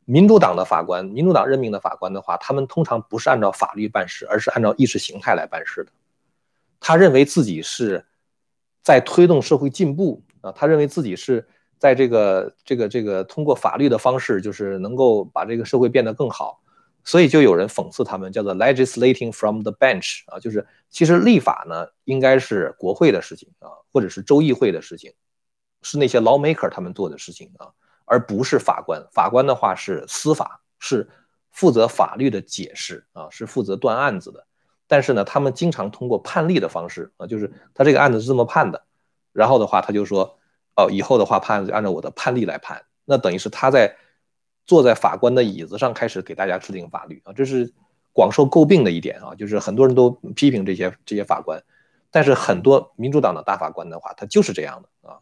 民主党的法官，民主党任命的法官的话，他们通常不是按照法律办事，而是按照意识形态来办事的。他认为自己是在推动社会进步啊，他认为自己是在这个这个这个通过法律的方式，就是能够把这个社会变得更好。所以就有人讽刺他们，叫做 legislating from the bench 啊，就是其实立法呢应该是国会的事情啊，或者是州议会的事情，是那些 lawmaker 他们做的事情啊，而不是法官。法官的话是司法，是负责法律的解释啊，是负责断案子的。但是呢，他们经常通过判例的方式啊，就是他这个案子是这么判的，然后的话他就说，哦，以后的话判案子按照我的判例来判。那等于是他在坐在法官的椅子上开始给大家制定法律啊，这是广受诟病的一点啊，就是很多人都批评这些这些法官。但是很多民主党的大法官的话，他就是这样的啊。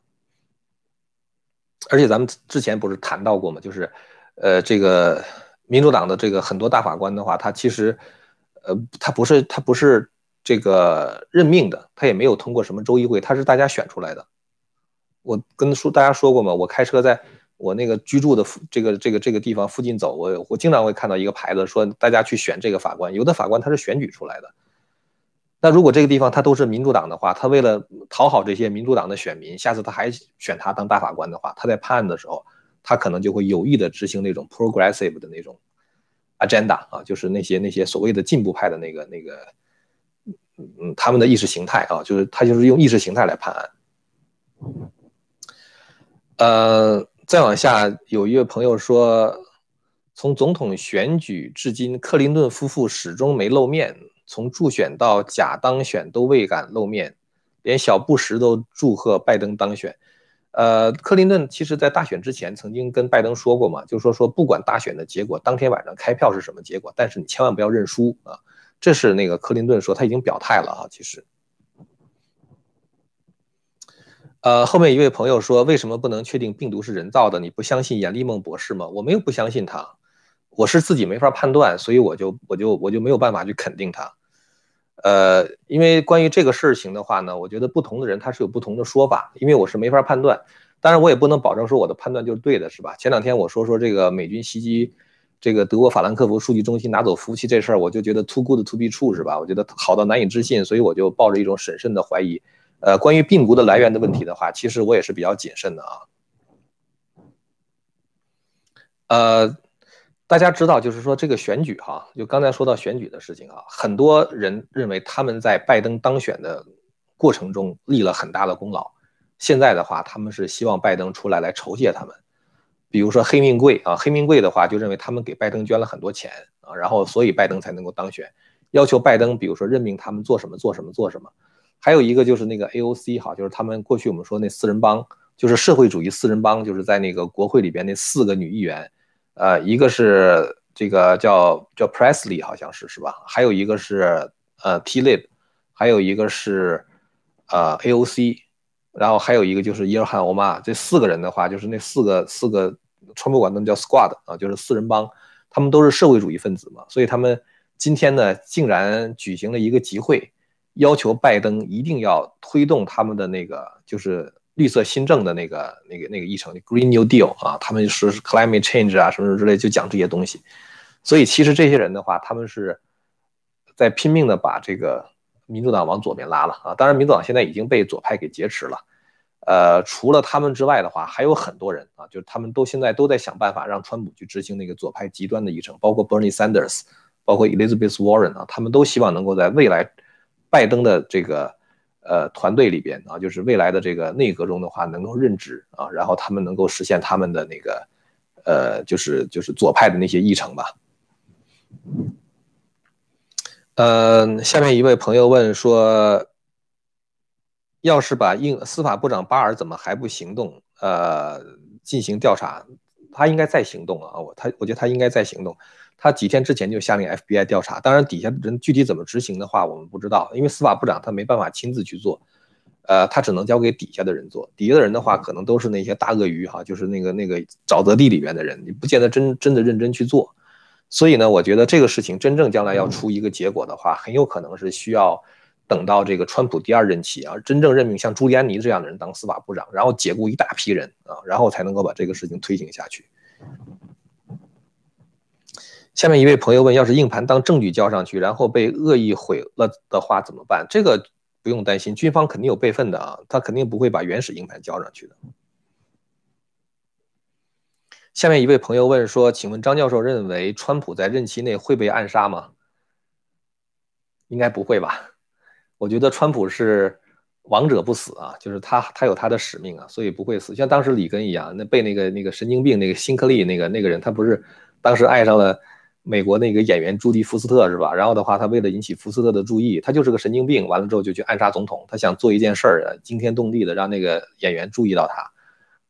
而且咱们之前不是谈到过吗？就是，呃，这个民主党的这个很多大法官的话，他其实，呃，他不是他不是这个任命的，他也没有通过什么州议会，他是大家选出来的。我跟说大家说过吗？我开车在我那个居住的这个这个这个地方附近走，我我经常会看到一个牌子说大家去选这个法官，有的法官他是选举出来的。那如果这个地方他都是民主党的话，他为了讨好这些民主党的选民，下次他还选他当大法官的话，他在判案的时候，他可能就会有意的执行那种 progressive 的那种 agenda 啊，就是那些那些所谓的进步派的那个那个，嗯，他们的意识形态啊，就是他就是用意识形态来判案。呃，再往下，有一位朋友说，从总统选举至今，克林顿夫妇始终没露面。从助选到假当选都未敢露面，连小布什都祝贺拜登当选。呃，克林顿其实在大选之前曾经跟拜登说过嘛，就是说说不管大选的结果当天晚上开票是什么结果，但是你千万不要认输啊。这是那个克林顿说他已经表态了啊。其实，呃，后面一位朋友说为什么不能确定病毒是人造的？你不相信严立梦博士吗？我没有不相信他，我是自己没法判断，所以我就我就我就没有办法去肯定他。呃，因为关于这个事情的话呢，我觉得不同的人他是有不同的说法，因为我是没法判断，当然我也不能保证说我的判断就是对的，是吧？前两天我说说这个美军袭击这个德国法兰克福数据中心拿走服务器这事儿，我就觉得 too good to be true，是吧？我觉得好到难以置信，所以我就抱着一种审慎的怀疑。呃，关于病毒的来源的问题的话，其实我也是比较谨慎的啊。呃。大家知道，就是说这个选举哈，就刚才说到选举的事情啊，很多人认为他们在拜登当选的过程中立了很大的功劳。现在的话，他们是希望拜登出来来酬谢他们。比如说黑命贵啊，黑命贵的话就认为他们给拜登捐了很多钱啊，然后所以拜登才能够当选，要求拜登比如说任命他们做什么做什么做什么。还有一个就是那个 AOC 哈，就是他们过去我们说那四人帮，就是社会主义四人帮，就是在那个国会里边那四个女议员。呃，一个是这个叫叫 Presley，好像是是吧？还有一个是呃 T-Lib，还有一个是呃 AOC，然后还有一个就是伊尔汗欧玛。这四个人的话，就是那四个四个川普管他们叫 Squad 啊，就是四人帮，他们都是社会主义分子嘛，所以他们今天呢，竟然举行了一个集会，要求拜登一定要推动他们的那个就是。绿色新政的那个、那个、那个议程，Green New Deal 啊，他们是 Climate Change 啊，什么什么之类，就讲这些东西。所以其实这些人的话，他们是在拼命的把这个民主党往左边拉了啊。当然，民主党现在已经被左派给劫持了。呃，除了他们之外的话，还有很多人啊，就是他们都现在都在想办法让川普去执行那个左派极端的议程，包括 Bernie Sanders，包括 Elizabeth Warren 啊，他们都希望能够在未来拜登的这个。呃，团队里边啊，就是未来的这个内阁中的话，能够任职啊，然后他们能够实现他们的那个，呃，就是就是左派的那些议程吧。呃，下面一位朋友问说，要是把应司法部长巴尔怎么还不行动？呃，进行调查，他应该在行动啊，我他我觉得他应该在行动。他几天之前就下令 FBI 调查，当然底下的人具体怎么执行的话，我们不知道，因为司法部长他没办法亲自去做，呃，他只能交给底下的人做。底下的人的话，可能都是那些大鳄鱼哈，就是那个那个沼泽地里边的人，你不见得真真的认真去做。所以呢，我觉得这个事情真正将来要出一个结果的话，很有可能是需要等到这个川普第二任期啊，真正任命像朱利安尼这样的人当司法部长，然后解雇一大批人啊，然后才能够把这个事情推行下去。下面一位朋友问：要是硬盘当证据交上去，然后被恶意毁了的话怎么办？这个不用担心，军方肯定有备份的啊，他肯定不会把原始硬盘交上去的。下面一位朋友问说：请问张教授认为川普在任期内会被暗杀吗？应该不会吧？我觉得川普是王者不死啊，就是他他有他的使命啊，所以不会死。像当时里根一样，那被那个那个神经病那个辛克利那个那个人，他不是当时爱上了美国那个演员朱迪福斯特是吧？然后的话，他为了引起福斯特的注意，他就是个神经病，完了之后就去暗杀总统。他想做一件事儿，惊天动地的让那个演员注意到他。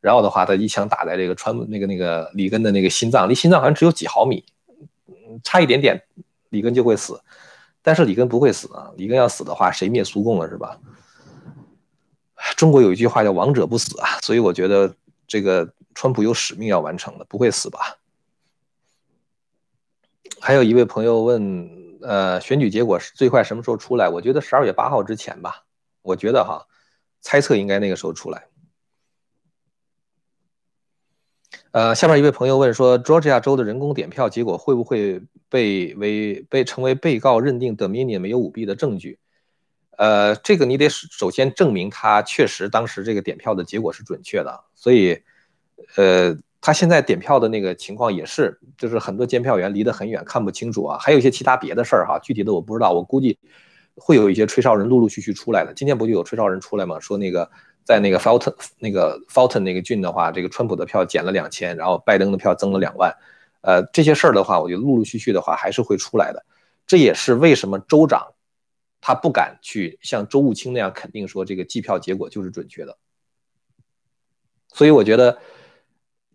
然后的话，他一枪打在这个川那个那个里根的那个心脏，离心脏好像只有几毫米，差一点点，里根就会死。但是里根不会死啊！里根要死的话，谁灭苏共了是吧？中国有一句话叫“王者不死”啊，所以我觉得这个川普有使命要完成的，不会死吧？还有一位朋友问，呃，选举结果是最快什么时候出来？我觉得十二月八号之前吧。我觉得哈，猜测应该那个时候出来。呃，下面一位朋友问说，Georgia 州的人工点票结果会不会被为被成为被告认定 Dominion 没有舞弊的证据？呃，这个你得首先证明他确实当时这个点票的结果是准确的，所以，呃，他现在点票的那个情况也是，就是很多监票员离得很远，看不清楚啊，还有一些其他别的事儿哈，具体的我不知道，我估计会有一些吹哨人陆陆续续出来的。今天不就有吹哨人出来吗？说那个。在那个 Fulton 那个 Fulton 那个郡的话，这个川普的票减了两千，然后拜登的票增了两万，呃，这些事儿的话，我觉得陆陆续续的话还是会出来的。这也是为什么州长他不敢去像周务清那样肯定说这个计票结果就是准确的。所以我觉得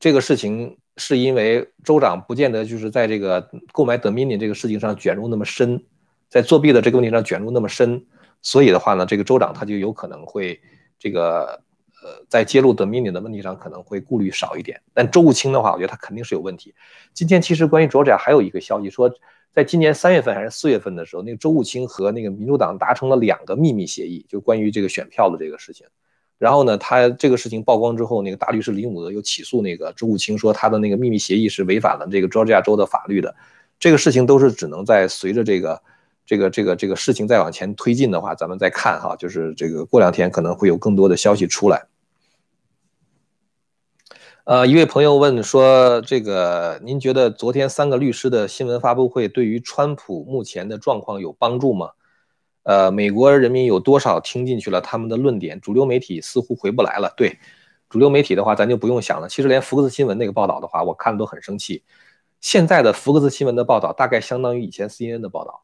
这个事情是因为州长不见得就是在这个购买 Dominion 这个事情上卷入那么深，在作弊的这个问题上卷入那么深，所以的话呢，这个州长他就有可能会。这个呃，在揭露 Dominion 的问题上可能会顾虑少一点，但周务清的话，我觉得他肯定是有问题。今天其实关于州长还有一个消息说，在今年三月份还是四月份的时候，那个周务清和那个民主党达成了两个秘密协议，就关于这个选票的这个事情。然后呢，他这个事情曝光之后，那个大律师李姆德又起诉那个周务清，说他的那个秘密协议是违反了这个佐治亚州的法律的。这个事情都是只能在随着这个。这个这个这个事情再往前推进的话，咱们再看哈，就是这个过两天可能会有更多的消息出来。呃，一位朋友问说，这个您觉得昨天三个律师的新闻发布会对于川普目前的状况有帮助吗？呃，美国人民有多少听进去了他们的论点？主流媒体似乎回不来了。对，主流媒体的话，咱就不用想了。其实连福克斯新闻那个报道的话，我看都很生气。现在的福克斯新闻的报道大概相当于以前 CNN 的报道。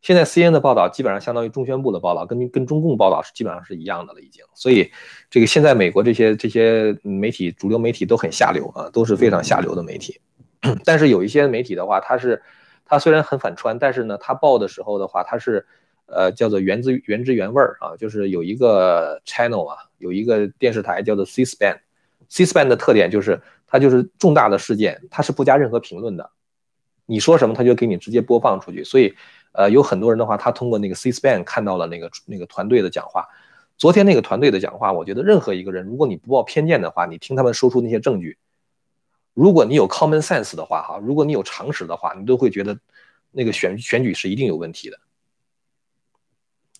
现在 CNN 的报道基本上相当于中宣部的报道，跟跟中共报道是基本上是一样的了，已经。所以，这个现在美国这些这些媒体主流媒体都很下流啊，都是非常下流的媒体。但是有一些媒体的话，它是它虽然很反穿，但是呢，它报的时候的话，它是呃叫做原汁原汁原味儿啊，就是有一个 channel 啊，有一个电视台叫做 C SPAN。C SPAN 的特点就是它就是重大的事件，它是不加任何评论的，你说什么，它就给你直接播放出去，所以。呃，有很多人的话，他通过那个 C-SPAN 看到了那个那个团队的讲话。昨天那个团队的讲话，我觉得任何一个人，如果你不抱偏见的话，你听他们说出那些证据，如果你有 common sense 的话，哈，如果你有常识的话，你都会觉得那个选选举是一定有问题的。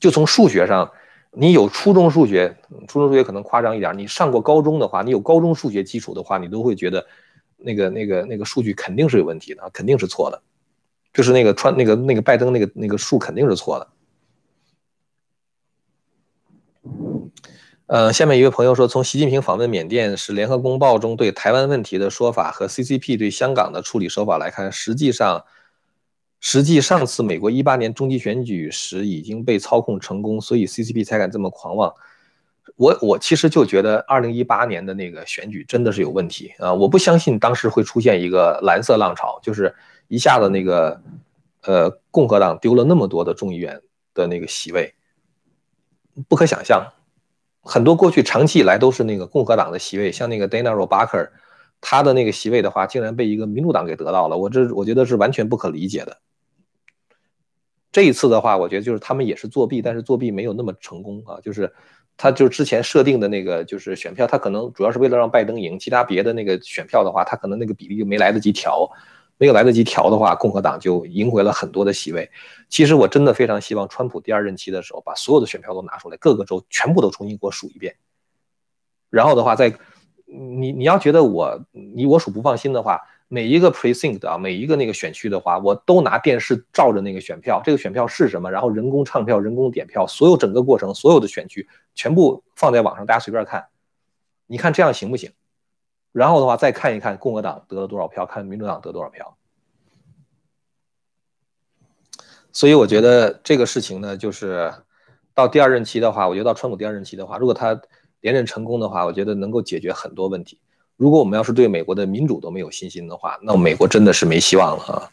就从数学上，你有初中数学，初中数学可能夸张一点，你上过高中的话，你有高中数学基础的话，你都会觉得那个那个那个数据肯定是有问题的，肯定是错的。就是那个川那个那个拜登那个那个数肯定是错的。呃，下面一位朋友说，从习近平访问缅甸是联合公报中对台湾问题的说法和 CCP 对香港的处理手法来看，实际上，实际上次美国一八年中期选举时已经被操控成功，所以 CCP 才敢这么狂妄。我我其实就觉得二零一八年的那个选举真的是有问题啊！我不相信当时会出现一个蓝色浪潮，就是。一下子那个，呃，共和党丢了那么多的众议员的那个席位，不可想象。很多过去长期以来都是那个共和党的席位，像那个 Dana Roebucker，他的那个席位的话，竟然被一个民主党给得到了。我这我觉得是完全不可理解的。这一次的话，我觉得就是他们也是作弊，但是作弊没有那么成功啊。就是他就是之前设定的那个就是选票，他可能主要是为了让拜登赢，其他别的那个选票的话，他可能那个比例就没来得及调。没有来得及调的话，共和党就赢回了很多的席位。其实我真的非常希望川普第二任期的时候，把所有的选票都拿出来，各个州全部都重新给我数一遍。然后的话，在你你要觉得我你我数不放心的话，每一个 precinct 啊，每一个那个选区的话，我都拿电视照着那个选票，这个选票是什么，然后人工唱票、人工点票，所有整个过程，所有的选区全部放在网上，大家随便看，你看这样行不行？然后的话再看一看共和党得了多少票，看民主党得多少票。所以我觉得这个事情呢，就是到第二任期的话，我觉得到川普第二任期的话，如果他连任成功的话，我觉得能够解决很多问题。如果我们要是对美国的民主都没有信心的话，那美国真的是没希望了啊！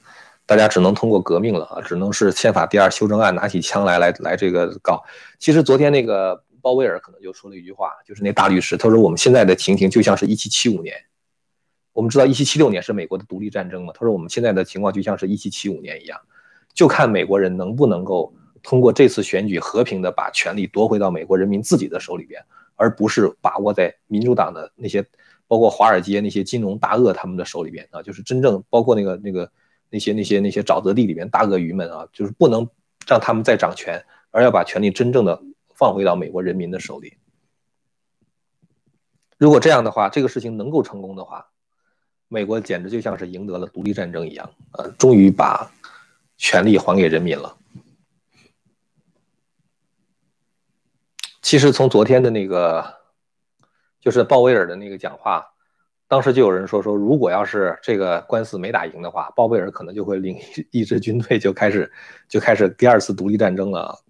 大家只能通过革命了啊，只能是宪法第二修正案，拿起枪来来来这个搞。其实昨天那个鲍威尔可能就说了一句话，就是那大律师，他说我们现在的情形就像是一七七五年。我们知道一七七六年是美国的独立战争嘛？他说我们现在的情况就像是一七七五年一样，就看美国人能不能够通过这次选举和平的把权力夺回到美国人民自己的手里边，而不是把握在民主党的那些。包括华尔街那些金融大鳄他们的手里边啊，就是真正包括那个那个那些那些那些沼泽地里边大鳄鱼们啊，就是不能让他们再掌权，而要把权力真正的放回到美国人民的手里。如果这样的话，这个事情能够成功的话，美国简直就像是赢得了独立战争一样，呃，终于把权力还给人民了。其实从昨天的那个。就是鲍威尔的那个讲话，当时就有人说说，如果要是这个官司没打赢的话，鲍威尔可能就会领一支军队就开始就开始第二次独立战争了。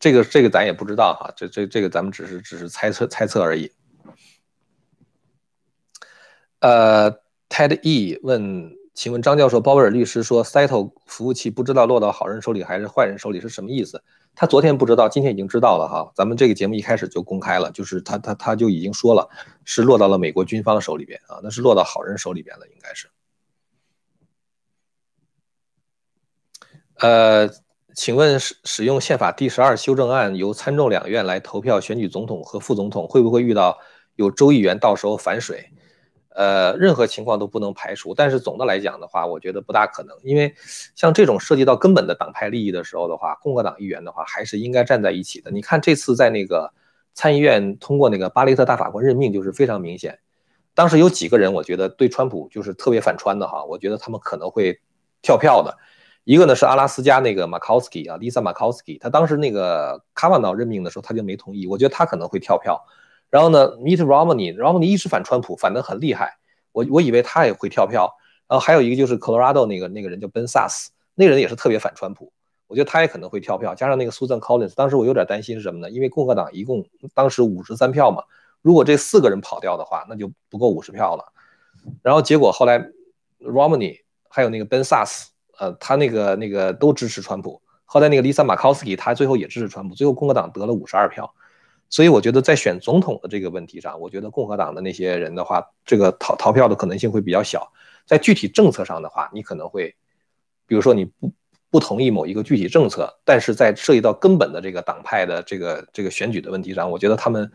这个这个咱也不知道哈，这这这个咱们只是只是猜测猜测而已。呃，Ted E 问，请问张教授，鲍威尔律师说 s e t t l e 服务器不知道落到好人手里还是坏人手里是什么意思？他昨天不知道，今天已经知道了哈。咱们这个节目一开始就公开了，就是他他他就已经说了，是落到了美国军方手里边啊，那是落到好人手里边了，应该是。呃，请问使使用宪法第十二修正案由参众两院来投票选举总统和副总统，会不会遇到有州议员到时候反水？呃，任何情况都不能排除，但是总的来讲的话，我觉得不大可能，因为像这种涉及到根本的党派利益的时候的话，共和党议员的话还是应该站在一起的。你看这次在那个参议院通过那个巴雷特大法官任命，就是非常明显。当时有几个人，我觉得对川普就是特别反川的哈，我觉得他们可能会跳票的。一个呢是阿拉斯加那个马考斯基啊，Lisa Murkowski，他当时那个卡瓦诺任命的时候他就没同意，我觉得他可能会跳票。然后呢，Meet Romney，Romney 一直反川普，反得很厉害。我我以为他也会跳票。然后还有一个就是 Colorado 那个那个人叫 Ben Sass，那个人也是特别反川普，我觉得他也可能会跳票。加上那个 Susan Collins，当时我有点担心是什么呢？因为共和党一共当时五十三票嘛，如果这四个人跑掉的话，那就不够五十票了。然后结果后来 Romney 还有那个 Ben Sass，呃，他那个那个都支持川普。后来那个 Lisa Murkowski，他最后也支持川普，最后共和党得了五十二票。所以我觉得在选总统的这个问题上，我觉得共和党的那些人的话，这个逃逃票的可能性会比较小。在具体政策上的话，你可能会，比如说你不不同意某一个具体政策，但是在涉及到根本的这个党派的这个这个选举的问题上，我觉得他们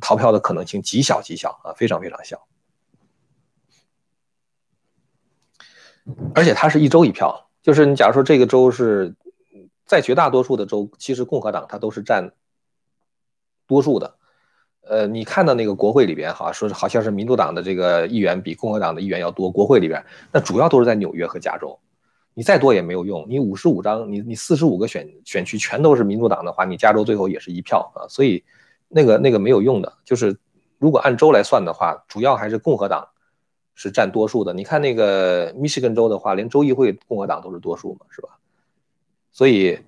逃票的可能性极小极小啊，非常非常小。而且它是一周一票，就是你假如说这个州是在绝大多数的州，其实共和党它都是占。多数的，呃，你看到那个国会里边，哈，说是好像是民主党的这个议员比共和党的议员要多。国会里边，那主要都是在纽约和加州，你再多也没有用。你五十五张，你你四十五个选选区全都是民主党的话，你加州最后也是一票啊。所以那个那个没有用的，就是如果按州来算的话，主要还是共和党是占多数的。你看那个密歇根州的话，连州议会共和党都是多数嘛，是吧？所以。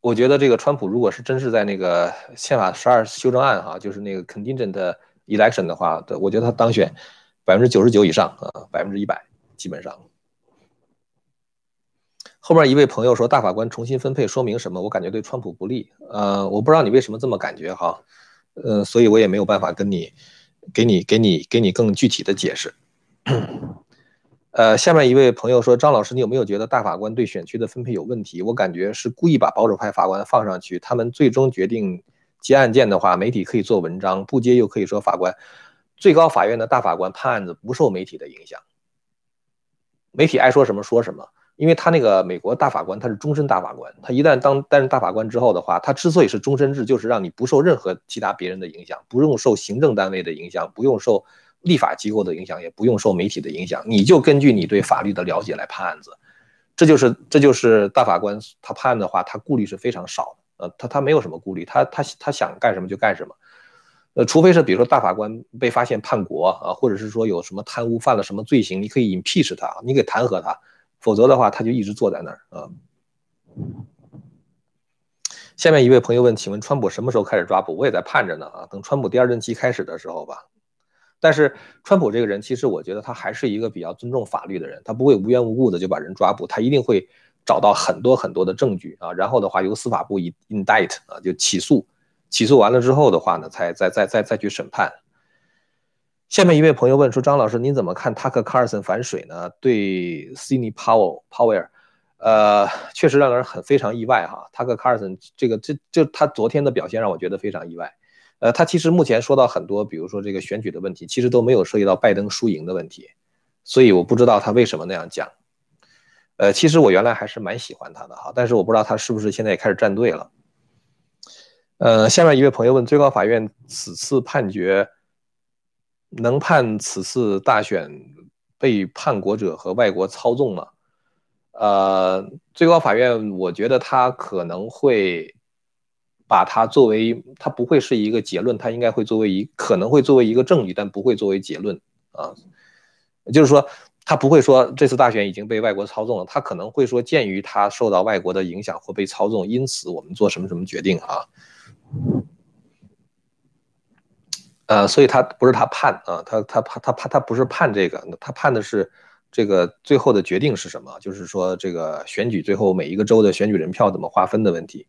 我觉得这个川普如果是真是在那个宪法十二修正案哈，就是那个 contingent election 的话，我觉得他当选百分之九十九以上啊，百分之一百基本上。后面一位朋友说大法官重新分配说明什么？我感觉对川普不利。呃，我不知道你为什么这么感觉哈，呃，所以我也没有办法跟你给你给你给你更具体的解释。呃，下面一位朋友说：“张老师，你有没有觉得大法官对选区的分配有问题？我感觉是故意把保守派法官放上去，他们最终决定接案件的话，媒体可以做文章；不接又可以说法官。最高法院的大法官判案子不受媒体的影响，媒体爱说什么说什么，因为他那个美国大法官他是终身大法官，他一旦当担任大法官之后的话，他之所以是终身制，就是让你不受任何其他别人的影响，不用受行政单位的影响，不用受。”立法机构的影响，也不用受媒体的影响，你就根据你对法律的了解来判案子。这就是这就是大法官他判的话，他顾虑是非常少的，呃，他他没有什么顾虑，他他他想干什么就干什么，呃，除非是比如说大法官被发现叛国啊，或者是说有什么贪污犯了什么罪行，你可以 impeach 他，你给弹劾他，否则的话他就一直坐在那儿啊。下面一位朋友问，请问川普什么时候开始抓捕？我也在盼着呢啊，等川普第二任期开始的时候吧。但是川普这个人，其实我觉得他还是一个比较尊重法律的人，他不会无缘无故的就把人抓捕，他一定会找到很多很多的证据啊，然后的话由司法部以 indict 啊就起诉，起诉完了之后的话呢，才再再再再去审判。下面一位朋友问说，张老师您怎么看 Tucker Carlson 反水呢？对 Sidney Powell Powell，呃，确实让人很非常意外哈，Tucker Carlson 这个这这他昨天的表现让我觉得非常意外。呃，他其实目前说到很多，比如说这个选举的问题，其实都没有涉及到拜登输赢的问题，所以我不知道他为什么那样讲。呃，其实我原来还是蛮喜欢他的哈，但是我不知道他是不是现在也开始站队了。呃，下面一位朋友问：最高法院此次判决能判此次大选被叛国者和外国操纵吗？呃，最高法院我觉得他可能会。把它作为，它不会是一个结论，它应该会作为一，可能会作为一个证据，但不会作为结论啊。就是说，他不会说这次大选已经被外国操纵了，他可能会说，鉴于他受到外国的影响或被操纵，因此我们做什么什么决定啊。呃，所以他不是他判啊，他他他他他他不是判这个，他判的是这个最后的决定是什么？就是说这个选举最后每一个州的选举人票怎么划分的问题。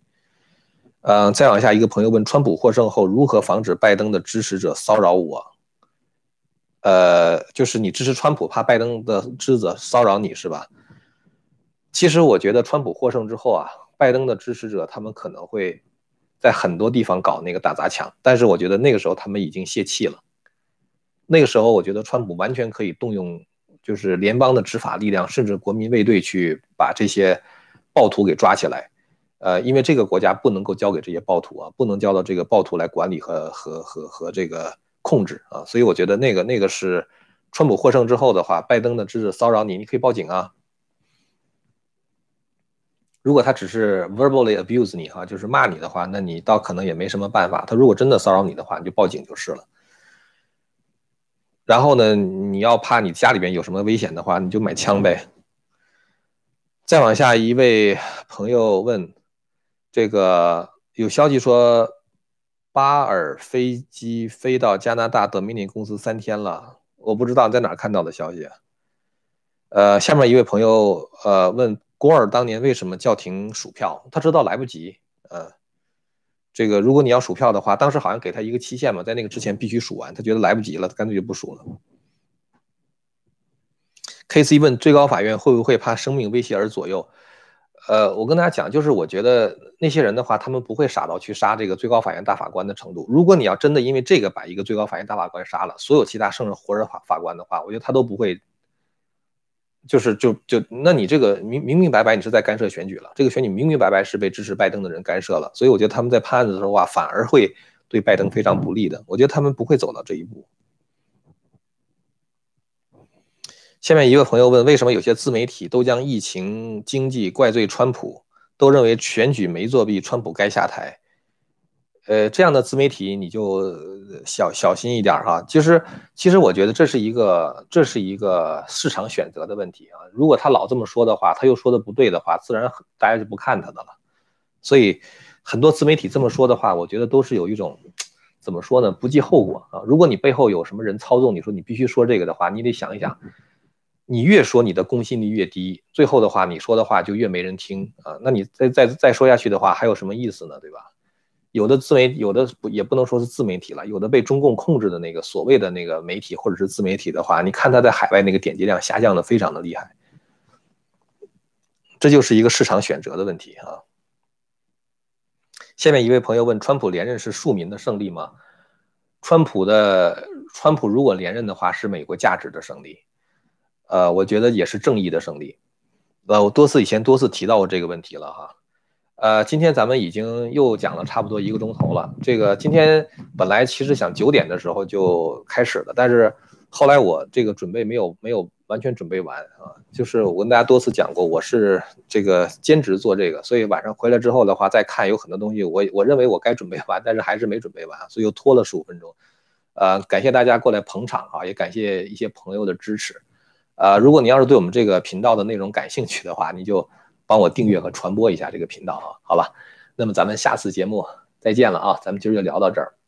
嗯，再往下一个朋友问：川普获胜后如何防止拜登的支持者骚扰我？呃，就是你支持川普，怕拜登的支持者骚扰你是吧？其实我觉得川普获胜之后啊，拜登的支持者他们可能会在很多地方搞那个打砸抢，但是我觉得那个时候他们已经泄气了。那个时候我觉得川普完全可以动用就是联邦的执法力量，甚至国民卫队去把这些暴徒给抓起来。呃，因为这个国家不能够交给这些暴徒啊，不能交到这个暴徒来管理和和和和这个控制啊，所以我觉得那个那个是川普获胜之后的话，拜登的支持骚扰你，你可以报警啊。如果他只是 verbally abuse 你哈，就是骂你的话，那你倒可能也没什么办法。他如果真的骚扰你的话，你就报警就是了。然后呢，你要怕你家里边有什么危险的话，你就买枪呗。再往下一位朋友问。这个有消息说，巴尔飞机飞到加拿大德米尼公司三天了，我不知道在哪看到的消息。呃，下面一位朋友呃问，郭尔当年为什么叫停数票？他知道来不及。呃，这个如果你要数票的话，当时好像给他一个期限嘛，在那个之前必须数完，他觉得来不及了，他干脆就不数了。K.C. 问，最高法院会不会怕生命威胁而左右？呃，我跟大家讲，就是我觉得那些人的话，他们不会傻到去杀这个最高法院大法官的程度。如果你要真的因为这个把一个最高法院大法官杀了，所有其他剩着活着法法官的话，我觉得他都不会，就是就就那你这个明明明白白你是在干涉选举了，这个选举明明白白是被支持拜登的人干涉了，所以我觉得他们在判案子的时候啊，反而会对拜登非常不利的。我觉得他们不会走到这一步。下面一个朋友问：为什么有些自媒体都将疫情、经济怪罪川普，都认为选举没作弊，川普该下台？呃，这样的自媒体你就小小心一点哈。其实，其实我觉得这是一个这是一个市场选择的问题啊。如果他老这么说的话，他又说的不对的话，自然大家就不看他的了。所以，很多自媒体这么说的话，我觉得都是有一种怎么说呢？不计后果啊。如果你背后有什么人操纵，你说你必须说这个的话，你得想一想。你越说你的公信力越低，最后的话你说的话就越没人听啊！那你再再再说下去的话，还有什么意思呢？对吧？有的自媒有的不也不能说是自媒体了，有的被中共控制的那个所谓的那个媒体或者是自媒体的话，你看他在海外那个点击量下降的非常的厉害，这就是一个市场选择的问题啊。下面一位朋友问：川普连任是庶民的胜利吗？川普的川普如果连任的话，是美国价值的胜利。呃，我觉得也是正义的胜利。呃，我多次以前多次提到过这个问题了哈。呃，今天咱们已经又讲了差不多一个钟头了。这个今天本来其实想九点的时候就开始的，但是后来我这个准备没有没有完全准备完啊，就是我跟大家多次讲过，我是这个兼职做这个，所以晚上回来之后的话再看有很多东西，我我认为我该准备完，但是还是没准备完，所以又拖了十五分钟。呃，感谢大家过来捧场啊，也感谢一些朋友的支持。呃，如果你要是对我们这个频道的内容感兴趣的话，你就帮我订阅和传播一下这个频道啊，好吧？那么咱们下次节目再见了啊，咱们今儿就聊到这儿。